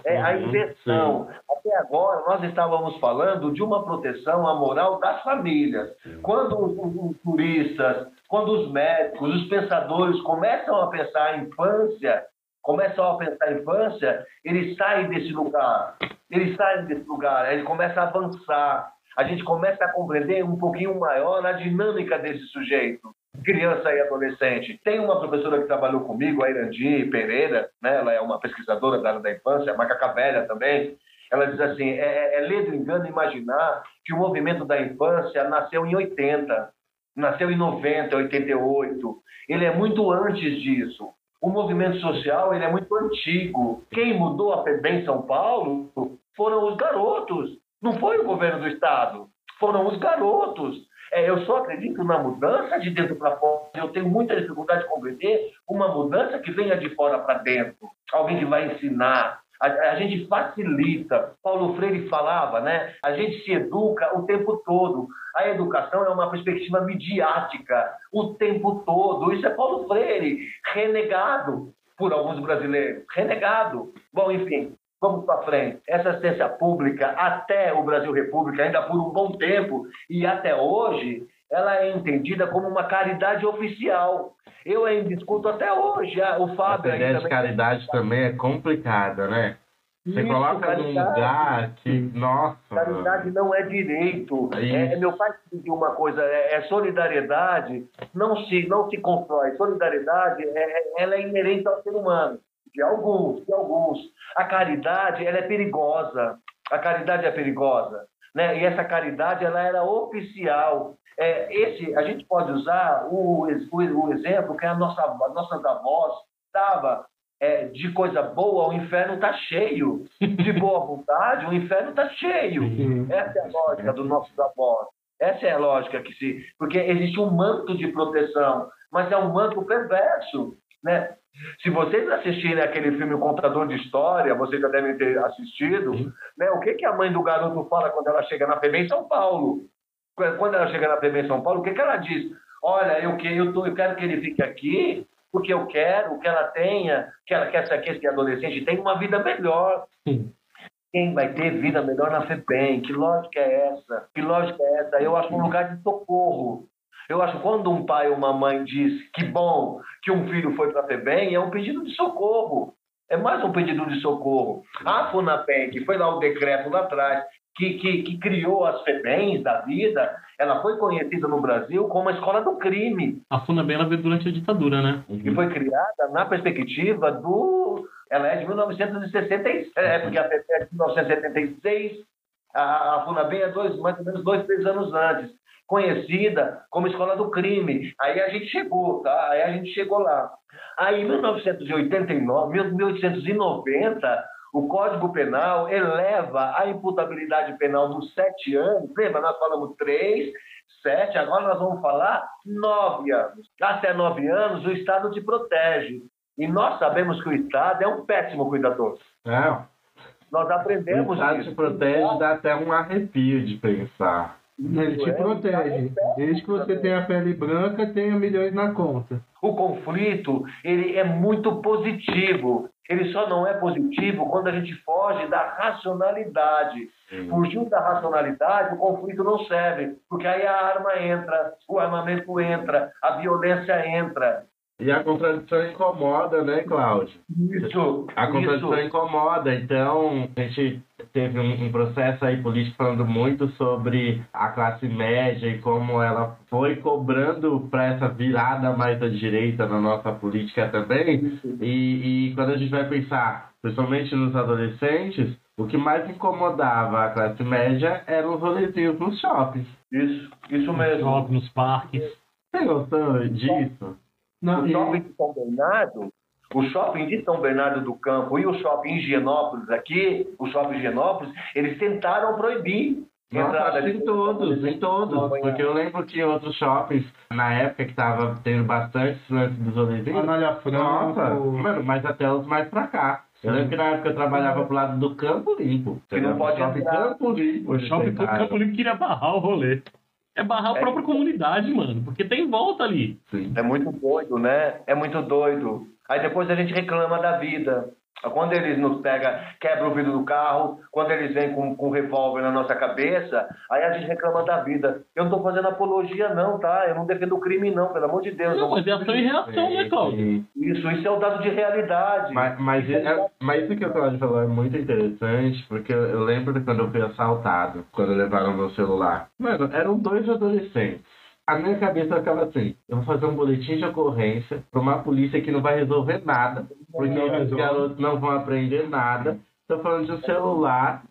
É a uhum, inversão. Até agora, nós estávamos falando de uma proteção à moral das famílias. Quando os, os turistas, quando os médicos, os pensadores começam a pensar a infância, começam a pensar a infância, eles saem desse lugar. Eles saem desse lugar, ele começa a avançar. A gente começa a compreender um pouquinho maior a dinâmica desse sujeito, criança e adolescente. Tem uma professora que trabalhou comigo, a Irandi Pereira, né? ela é uma pesquisadora da área da infância, macaca velha também. Ela diz assim: é, é, é ler do engano imaginar que o movimento da infância nasceu em 80, nasceu em 90, 88. Ele é muito antes disso o movimento social ele é muito antigo. Quem mudou a FEBEM em São Paulo foram os garotos, não foi o governo do Estado, foram os garotos. É, eu só acredito na mudança de dentro para fora. Eu tenho muita dificuldade de compreender uma mudança que venha de fora para dentro. Alguém que vai ensinar, a, a, gente facilita. Paulo Freire falava, né? A gente se educa o tempo todo. A educação é uma perspectiva midiática o tempo todo. Isso é Paulo Freire, renegado por alguns brasileiros. Renegado. Bom, enfim, vamos para frente. Essa assistência pública, até o Brasil República, ainda por um bom tempo e até hoje, ela é entendida como uma caridade oficial. Eu ainda discuto até hoje. Ah, o Fábio. A ideia de caridade também é complicada, né? Você Isso, coloca num lugar que, nossa. Caridade não é direito. É, é meu pai dizia uma coisa: é, é, solidariedade, não se, não se constrói. Solidariedade é, é, ela é inerente ao ser humano. De alguns, de alguns. A caridade ela é perigosa. A caridade é perigosa. Né? E essa caridade ela era oficial. É, esse, a gente pode usar o, o, o exemplo que a nossa, a nossas avós estava é, de coisa boa, o inferno está cheio. De boa vontade, o inferno está cheio. Essa é a lógica do nosso avós. Essa é a lógica que se. Porque existe um manto de proteção, mas é um manto perverso. Né? Se vocês assistirem aquele filme O Contador de História, vocês já devem ter assistido, né? o que, que a mãe do garoto fala quando ela chega na FEBEM em São Paulo? Quando ela chega na em São Paulo, o que, que ela diz? Olha, eu, que, eu, tô, eu quero que ele fique aqui porque eu quero que ela tenha, que ela quer que esse adolescente tenha uma vida melhor. Sim. Quem vai ter vida melhor na FEBEM? Que lógica é essa? Que lógica é essa? Eu acho um lugar de socorro. Eu acho que quando um pai ou uma mãe diz que bom que um filho foi para a FEBEM, é um pedido de socorro. É mais um pedido de socorro. A FUNAPEM, que foi lá o decreto lá atrás, que, que, que criou as FEBEMs da vida, ela foi conhecida no Brasil como a escola do crime. A FUNABEM ela veio durante a ditadura, né? E foi criada na perspectiva do. Ela é de 1967, é, porque a FEBEM é de 1976, a, a FUNABEM é dois, mais ou menos dois, três anos antes. Conhecida como escola do crime. Aí a gente chegou, tá? Aí a gente chegou lá. Aí em 1989, 1890, o Código Penal eleva a imputabilidade penal dos sete anos. Lembra, nós falamos três, sete, agora nós vamos falar nove anos. Até nove anos, o Estado te protege. E nós sabemos que o Estado é um péssimo cuidador. É. Nós aprendemos. O Estado isso. te protege, dá até um arrepio de pensar. Ele te é, protege. Desde que você tenha a pele branca, tenha milhões na conta. O conflito, ele é muito positivo. Ele só não é positivo quando a gente foge da racionalidade. Sim. Fugiu da racionalidade, o conflito não serve, porque aí a arma entra, o armamento entra, a violência entra. E a contradição incomoda, né, Cláudio? Isso. A contradição isso. incomoda. Então, a gente teve um, um, processo aí político falando muito sobre a classe média e como ela foi cobrando para essa virada mais à direita na nossa política também. E, e quando a gente vai pensar, principalmente nos adolescentes, o que mais incomodava a classe média eram os rolezinhos nos shoppings. Isso, isso mesmo. Nos shoppings, nos parques. Você gostou disso? Não, o shopping de São Bernardo, o shopping de São Bernardo do Campo e o shopping em Higienópolis aqui, o shopping Higienópolis, eles tentaram proibir Nossa, em todos, em todos. Porque eu lembro que outros shoppings, na época que tava tendo bastante lance dos. Anália Franca. Mano, mas até os mais pra cá. Eu lembro que na época eu trabalhava pro lado do Campo Limpo. Que não pode shopping entrar. Campo Limpo. O shopping Campo Limpo queria barrar o rolê. É barrar a é própria comunidade, mano. Porque tem volta ali. Sim. É muito doido, né? É muito doido. Aí depois a gente reclama da vida. Quando eles nos pegam, quebra o vidro do carro, quando eles vêm com, com um revólver na nossa cabeça, aí a gente reclama da vida. Eu não estou fazendo apologia, não, tá? Eu não defendo o crime, não, pelo amor de Deus. Não, mas é ação e reação, né, Cláudio? Isso, isso é o dado de realidade. Mas, mas, é, mas isso que o Cláudio falou é muito interessante, porque eu, eu lembro de quando eu fui assaltado, quando levaram meu celular. Mano, eram dois adolescentes a minha cabeça ficava assim: eu vou fazer um boletim de ocorrência para uma polícia que não vai resolver nada, porque os garotos não vão aprender nada. Estou falando de um celular,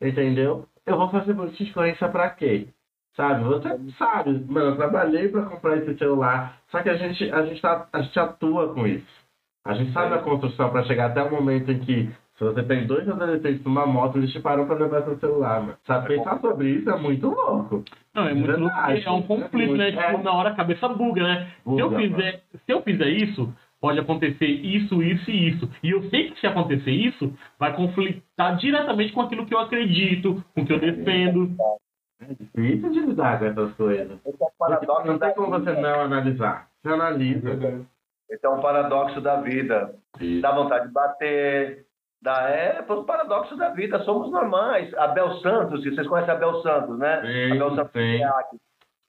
entendeu? Eu vou fazer de ocorrência para quê? Sabe? Você sabe, mano, eu trabalhei para comprar esse celular, só que a gente, a gente, tá, a gente atua com isso. A gente sabe a construção para chegar até o momento em que se você tem dois adolescentes numa moto, eles te param pra levar seu celular, mano. Sabe, pensar sobre isso é muito louco. Não, é muito louco, é um conflito, né? Tipo, é. na hora a cabeça buga, né? Buga, se, eu fizer, se eu fizer isso, pode acontecer isso, isso e isso. E eu sei que se acontecer isso, vai conflitar diretamente com aquilo que eu acredito, com o que eu defendo. É difícil de lidar com essas coisas. É não tem como você não analisar. Você analisa. Esse é um paradoxo da vida. Isso. Dá vontade de bater, Da é os paradoxos da vida, somos normais. Abel Santos, vocês conhecem a Abel Santos, né? Sim, Abel Santos sim.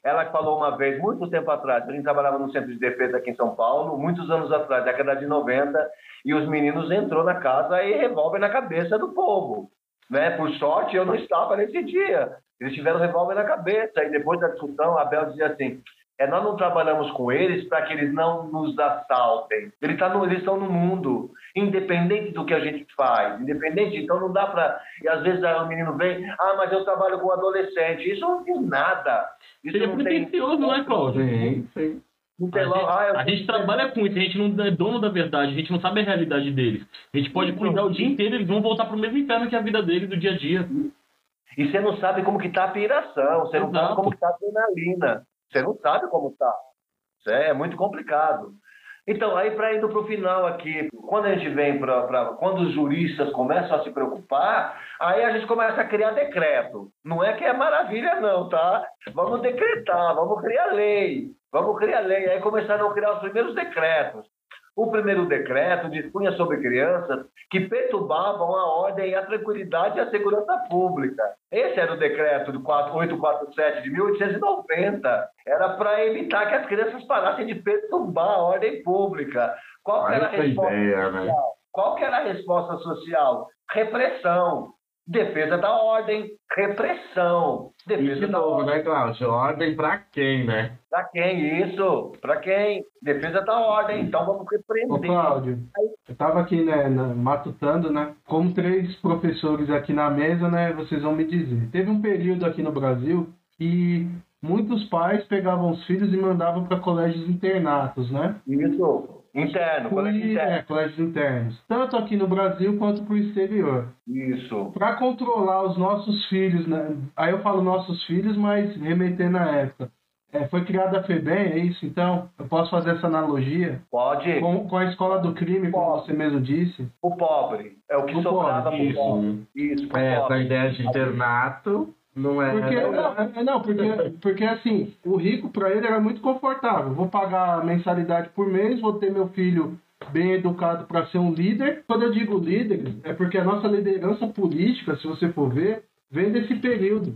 Ela falou uma vez, muito tempo atrás, a gente trabalhava no centro de defesa aqui em São Paulo, muitos anos atrás, década de 90, e os meninos entrou na casa e revólver na cabeça do povo. Né? Por sorte, eu não estava nesse dia. Eles tiveram revólver na cabeça, e depois da discussão, a Abel dizia assim, é, nós não trabalhamos com eles para que eles não nos assaltem. Eles, tá no, estão no mundo, independente do que a gente faz, independente. Então não dá para. E às vezes o menino vem, ah, mas eu trabalho com adolescente. Isso não diz nada. Isso Seria não tem. pretencioso, né, Cláudio? Sim, sim. Não A gente, ah, a gente trabalha com isso, a gente não é dono da verdade, a gente não sabe a realidade deles. A gente pode cuidar o dia inteiro, eles vão voltar pro mesmo inferno que a vida deles do dia a dia. E você não sabe como que tá a piração, você não Exato. sabe como que tá a adrenalina. Você não sabe como tá. Isso é muito complicado. Então, aí para indo para o final aqui, quando a gente vem para. Quando os juristas começam a se preocupar, aí a gente começa a criar decreto. Não é que é maravilha, não, tá? Vamos decretar, vamos criar lei. Vamos criar lei. Aí começaram a criar os primeiros decretos. O primeiro decreto dispunha sobre crianças que perturbavam a ordem, a tranquilidade e a segurança pública. Esse era o decreto de 4 847 de 1890. Era para evitar que as crianças parassem de perturbar a ordem pública. Qual Olha era a essa resposta ideia, né? social? Qual que era a resposta social? Repressão. Defesa da ordem, repressão. E Defesa de da novo, ordem. né, Cláudio? Ordem pra quem, né? Pra quem? Isso. Pra quem? Defesa da ordem. Então vamos Ô, repreender. Cláudio, eu estava aqui, né, matutando, né? Como três professores aqui na mesa, né, vocês vão me dizer. Teve um período aqui no Brasil que muitos pais pegavam os filhos e mandavam para colégios internatos, né? Isso. Interno, colégio Fui- interno. é, colégios internos. Tanto aqui no Brasil quanto para o exterior. Isso. Para controlar os nossos filhos, né? Aí eu falo nossos filhos, mas remetendo à época. É, foi criada a FEBEM, é isso? Então, eu posso fazer essa analogia? Pode. Com, com a escola do crime, como Pode. você mesmo disse. O pobre. É o que O sobrava pobre, pro isso. pobre. Isso, pro É, essa pobre. ideia de internato não é. Porque, não, é- não, porque, porque assim, o rico para ele era muito confortável. Vou pagar a mensalidade por mês, vou ter meu filho bem educado para ser um líder. Quando eu digo líder, é porque a nossa liderança política, se você for ver, vem desse período.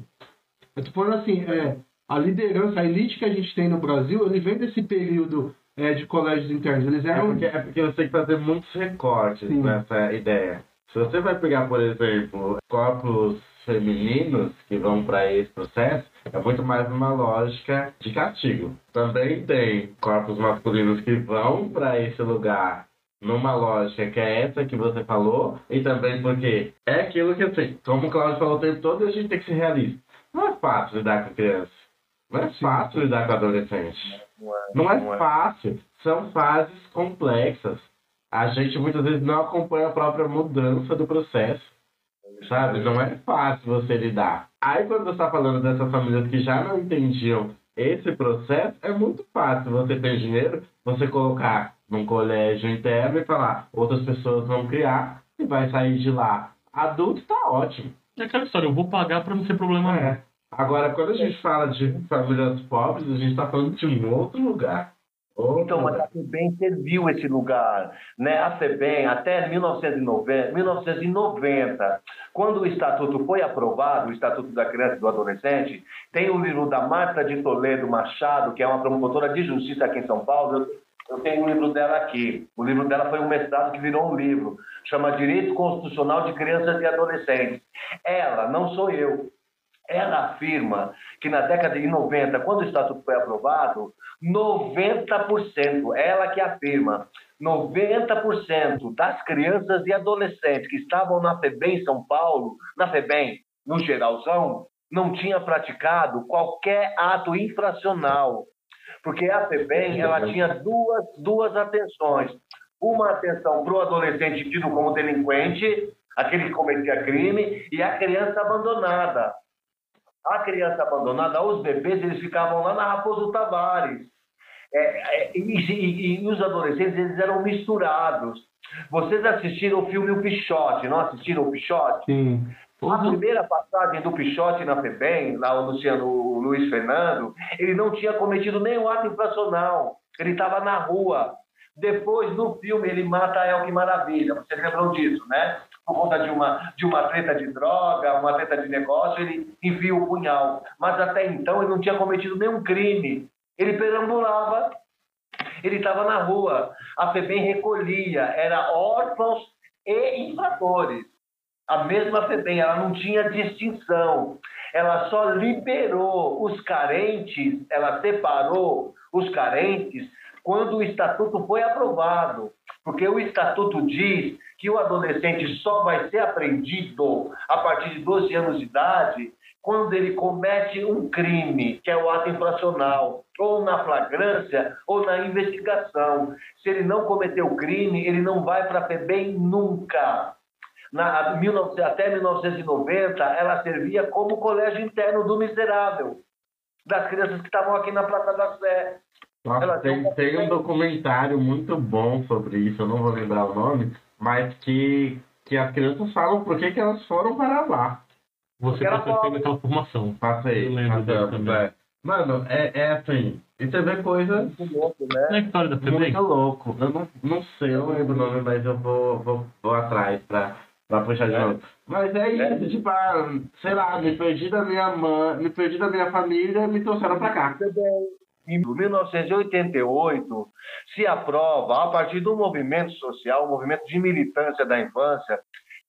Eu tô falando assim, é, a liderança, a elite que a gente tem no Brasil, ele vem desse período é, de colégios internos. Eles É eram. porque, é porque você tem que fazer muitos recortes Sim. nessa ideia. Se você vai pegar, por exemplo, corpos femininos que vão para esse processo, é muito mais uma lógica de castigo. Também tem corpos masculinos que vão para esse lugar numa lógica que é essa que você falou, e também porque é aquilo que, assim, como o Claudio falou o tempo todo, a gente tem que ser realista. Não é fácil lidar com criança. Não é fácil lidar com adolescente. Não é fácil. São fases complexas. A gente muitas vezes não acompanha a própria mudança do processo. Sabe? Não é fácil você lidar. Aí quando você está falando dessas famílias que já não entendiam esse processo, é muito fácil você ter dinheiro, você colocar num colégio interno e falar, outras pessoas vão criar e vai sair de lá. Adulto tá ótimo. É aquela história, eu vou pagar pra não ser problema. É. Agora, quando a gente fala de famílias pobres, a gente está falando de um outro lugar. Outro Então, mas a FEBEM serviu esse lugar. Né? A FEBEM, até 1990, 1990, quando o Estatuto foi aprovado, o Estatuto da Criança e do Adolescente, tem o livro da Marta de Toledo Machado, que é uma promotora de justiça aqui em São Paulo. Eu, eu tenho um livro dela aqui. O livro dela foi um mestrado que virou um livro. Chama Direito Constitucional de Crianças e Adolescentes. Ela, não sou eu, ela afirma que na década de 90, quando o Estatuto foi aprovado, 90%, ela que afirma, 90% das crianças e adolescentes que estavam na FEBEM em São Paulo, na FEBEM, no geralzão, não tinha praticado qualquer ato infracional. Porque a FEBEM, ela tinha duas, duas atenções. Uma atenção para o adolescente tido como delinquente, aquele que cometia crime, e a criança abandonada a criança abandonada, os bebês, eles ficavam lá na Raposo Tavares. É, é, e, e- e os adolescentes, eles eram misturados. Vocês assistiram o filme O Pichote, não assistiram o Pichote? Sim. A primeira passagem do Pichote na FEBEM, lá o Luciano o Luiz Fernando, ele não tinha cometido nenhum ato infracional. Ele estava na rua. Depois, no filme, ele mata a Elke Maravilha. Vocês lembram disso, né? Por conta de uma, de uma treta de droga, uma treta de negócio, ele enfia o punhal. Mas até então ele não tinha cometido nenhum crime. Ele perambulava, ele estava na rua. A FEBEM recolhia, era órfãos e infratores. A mesma FEBEM, ela não tinha distinção. Ela só liberou os carentes, ela separou os carentes quando o estatuto foi aprovado. Porque o estatuto diz que o adolescente só vai ser apreendido a partir de 12 anos de idade quando ele comete um crime, que é o ato infracional, ou na flagrância ou na investigação. Se ele não cometeu crime, ele não vai para a FEBEM nunca. Na, até 1990, ela servia como colégio interno do miserável, das crianças que estavam aqui na Praça da Sé. Nossa, tem, tem um documentário muito bom sobre isso, eu não vou lembrar o nome, mas que, que as crianças falam por que, que elas foram para lá. Você passou pela aquela formação. Passei. Eu lembro passei, também. é. Mano, é, é assim, e você vê coisa Muito louco, né? Não é história da muito louco. Eu não, não sei, eu lembro o nome, mas eu vou, vou, vou atrás pra, pra puxar de É. novo. Mas é isso, tipo, ah, sei lá, me perdi da minha mãe, me perdi da minha família e me trouxeram pra cá. Em 1988, se aprova, a partir do movimento social, o movimento de militância da infância,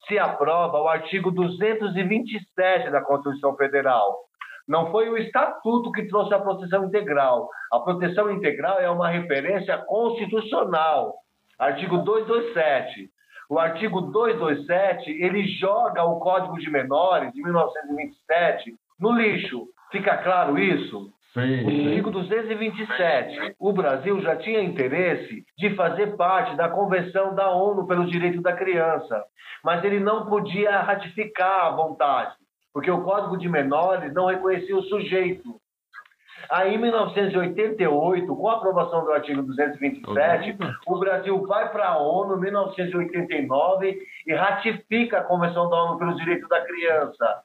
se aprova o artigo 227 da Constituição Federal. Não foi o Estatuto que trouxe a proteção integral. A proteção integral é uma referência constitucional. Artigo 227. O artigo 227, ele joga o Código de Menores de 1927 no lixo. Fica claro isso? Sim, O artigo 227. O Brasil já tinha interesse de fazer parte da Convenção da ONU pelos Direitos da Criança, mas ele não podia ratificar a vontade, porque o Código de Menores não reconhecia o sujeito. Aí, em 1988, com a aprovação do artigo 227, o Brasil vai para a ONU em 1989 e ratifica a Convenção da ONU pelos Direitos da Criança.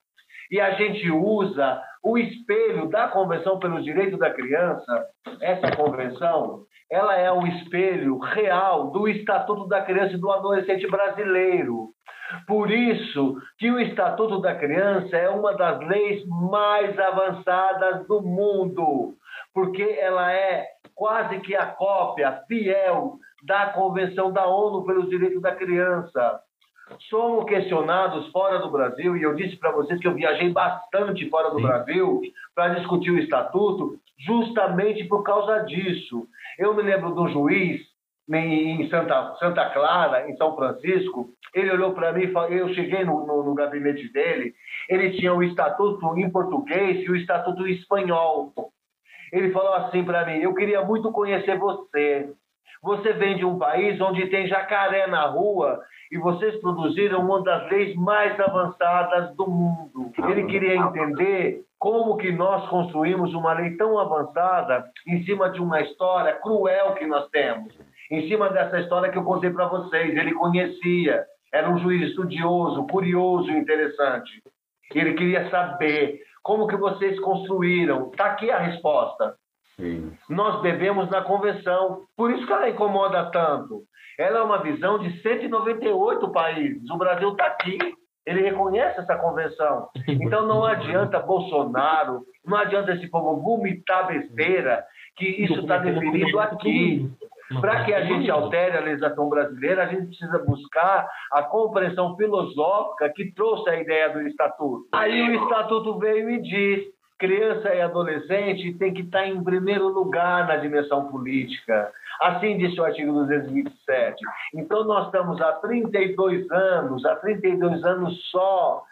E a gente usa o espelho da Convenção pelos Direitos da Criança, essa convenção, ela é o espelho real do Estatuto da Criança e do Adolescente brasileiro. Por isso que o Estatuto da Criança é uma das leis mais avançadas do mundo, porque ela é quase que a cópia fiel da Convenção da ONU pelos Direitos da Criança. Somos questionados fora do Brasil, e eu disse para vocês que eu viajei bastante fora do Sim. Brasil para discutir o Estatuto, justamente por causa disso. Eu me lembro de um juiz em Santa, Santa Clara, em São Francisco, ele olhou para mim, e falou- eu cheguei no, no, no gabinete dele, ele tinha o estatuto em português e o estatuto em espanhol. Ele falou assim para mim: Eu queria muito conhecer você. Você vem de um país onde tem jacaré na rua e vocês produziram uma das leis mais avançadas do mundo. Ele queria entender como que nós construímos uma lei tão avançada em cima de uma história cruel que nós temos. Em cima dessa história que eu contei para vocês, ele conhecia, era um juiz estudioso, curioso interessante. Ele queria saber como que vocês construíram. Está aqui a resposta. Nós bebemos na convenção. Por isso que ela incomoda tanto. Ela é uma visão de 198 países. O Brasil está aqui. Ele reconhece essa convenção. Então não adianta Bolsonaro, não adianta esse povo vomitar besteira, que isso está definido aqui. Para que a gente altere a legislação brasileira, a gente precisa buscar a compreensão filosófica que trouxe a ideia do Estatuto. Aí o Estatuto veio e diz: criança e adolescente tem que estar em primeiro lugar na dimensão política. Assim disse o artigo 227. Então nós estamos há 32 anos, há 32 anos só,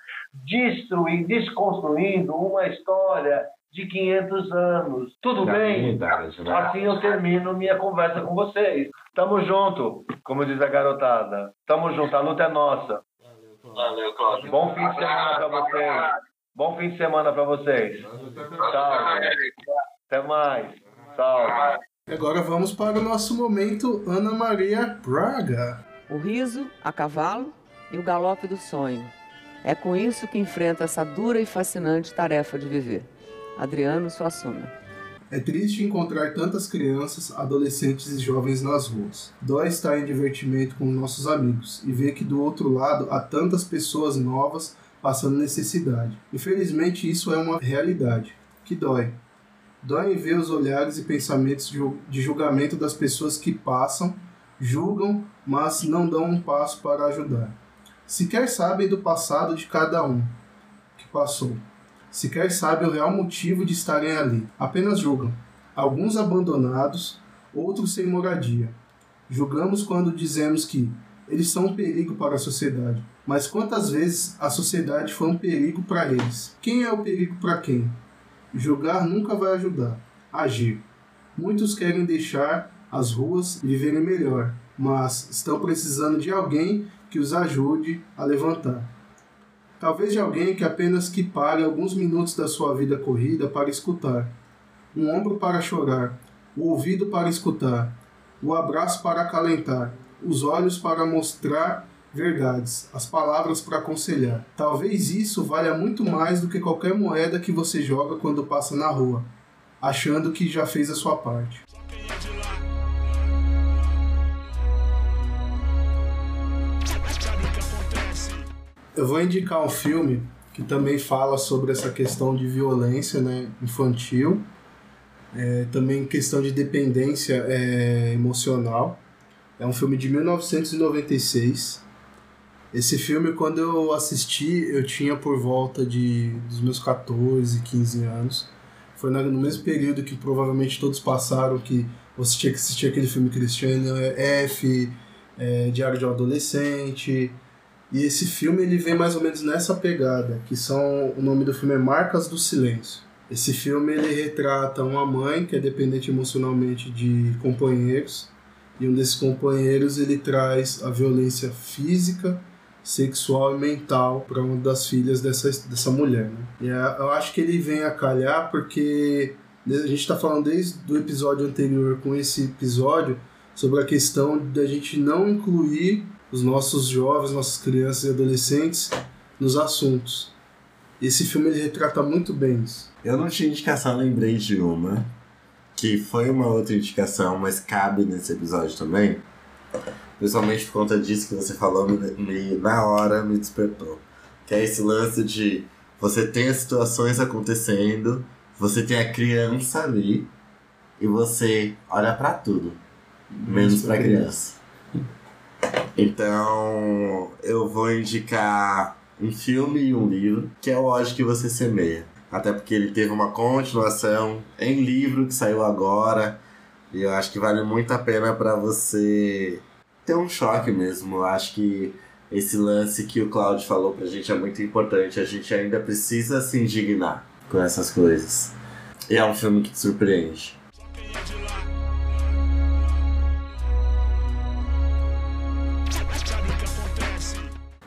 destruindo, desconstruindo uma história de 500 anos. Tudo Da bem? idade, né? Assim eu termino minha conversa com vocês. Tamo junto, como diz a garotada. Tamo junto, a luta é nossa. Valeu, Cláudio. Bom fim de semana pra vocês. Bom fim de semana pra vocês. Tchau. Até mais. Tchau. Agora vamos para o nosso momento Ana Maria Braga. o riso a cavalo e o galope do sonho. É com isso que enfrenta essa dura e fascinante tarefa de viver. Adriano Suassuna. É triste encontrar tantas crianças, adolescentes e jovens nas ruas. Dói estar em divertimento com nossos amigos e ver que do outro lado há tantas pessoas novas passando necessidade. Infelizmente, isso é uma realidade que dói. Dói em ver os olhares e pensamentos de julgamento das pessoas que passam, julgam, mas não dão um passo para ajudar. Sequer sabem do passado de cada um que passou sequer sabem o real motivo de estarem ali, apenas julgam. Alguns abandonados, outros sem moradia. Julgamos quando dizemos que eles são um perigo para a sociedade. Mas quantas vezes a sociedade foi um perigo para eles? Quem é o perigo para quem? Julgar nunca vai ajudar. Agir. Muitos querem deixar as ruas e viverem melhor, mas estão precisando de alguém que os ajude a levantar. Talvez de alguém que apenas que pare alguns minutos da sua vida corrida para escutar. Um ombro para chorar, o ouvido para escutar, o abraço para acalentar, os olhos para mostrar verdades, as palavras para aconselhar. Talvez isso valha muito mais do que qualquer moeda que você joga quando passa na rua, achando que já fez a sua parte. Eu vou indicar um filme que também fala sobre essa questão de violência né, infantil, é, também questão de dependência é, emocional. É um filme de 1996. Esse filme, quando eu assisti, eu tinha por volta de dos meus 14, 15 anos. Foi no mesmo período que provavelmente todos passaram, que você tinha que assistir aquele filme Cristiano F, é, Diário de um Adolescente, e esse filme ele vem mais ou menos nessa pegada, que são o nome do filme é Marcas do Silêncio. Esse filme ele retrata uma mãe que é dependente emocionalmente de companheiros e um desses companheiros ele traz a violência física, sexual e mental para uma das filhas dessa, dessa mulher. Né? E eu acho que ele vem a calhar porque a gente está falando desde o episódio anterior com esse episódio sobre a questão da gente não incluir os nossos jovens, nossas crianças e adolescentes nos assuntos. Esse filme ele retrata muito bem isso. Eu não tinha indicação, lembrei de uma, que foi uma outra indicação, mas cabe nesse episódio também. Principalmente por conta disso que você falou, me, me, na hora me despertou. Que é esse lance de você tem as situações acontecendo, você tem a criança ali e você olha para tudo, menos para criança. Então, eu vou indicar um filme e um livro, que é o Hoje que Você Semeia. Até porque ele teve uma continuação em livro que saiu agora. E eu acho que vale muito a pena para você ter um choque mesmo. Eu acho que esse lance que o Claudio falou pra gente é muito importante. A gente ainda precisa se indignar com essas coisas. E é um filme que te surpreende.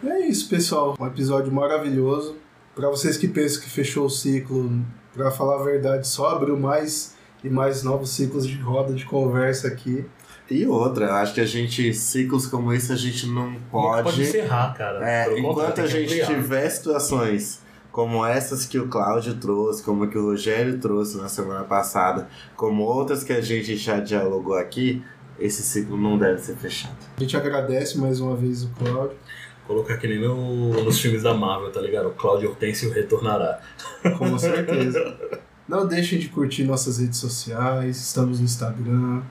é isso, pessoal. Um episódio maravilhoso. Para vocês que pensam que fechou o ciclo, para falar a verdade, só abriu mais e mais novos ciclos de roda de conversa aqui. E outra, acho que a gente, ciclos como esse, a gente não pode. Não pode encerrar, cara. É, enquanto a gente tiver situações como essas que o Cláudio trouxe, como que o Rogério trouxe na semana passada, como outras que a gente já dialogou aqui, esse ciclo não deve ser fechado. A gente agradece mais uma vez o Cláudio. Colocar que nem no, nos filmes da Marvel, tá ligado? O Cláudio Hortêncio retornará. Com certeza. Não deixem de curtir nossas redes sociais. Estamos no Instagram,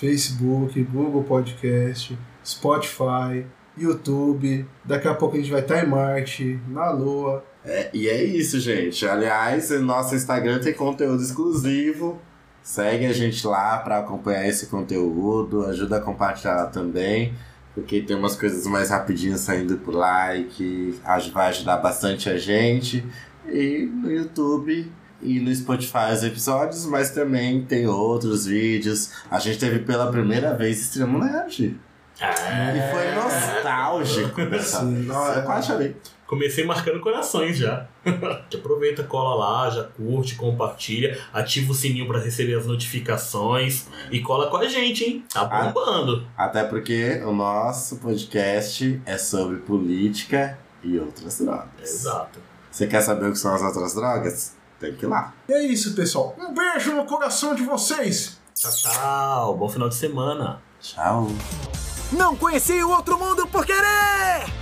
Facebook, Google Podcast, Spotify, YouTube. Daqui a pouco a gente vai estar em Marte, na Lua. É, e é isso, gente. Aliás, nosso Instagram tem conteúdo exclusivo. Segue a gente lá para acompanhar esse conteúdo. Ajuda a compartilhar também porque tem umas coisas mais rapidinhas saindo por lá e que vai ajudar bastante a gente. E no YouTube e no Spotify os episódios, mas também tem outros vídeos. A gente teve pela primeira vez Extremo Nerd. Ah, e foi nostálgico [LAUGHS] Sim, Nossa, eu quase chorei. Comecei marcando corações [LAUGHS] já. Aproveita, cola lá, já curte, compartilha, ativa o sininho para receber as notificações e cola com a gente, hein? Tá bombando. Até porque o nosso podcast é sobre política e outras drogas. Exato. Você quer saber o que são as outras drogas? Tem que ir lá. E é isso, pessoal. Um beijo no coração de vocês. Tchau, tchau. Bom final de semana. Tchau. Não conheci o outro mundo por querer!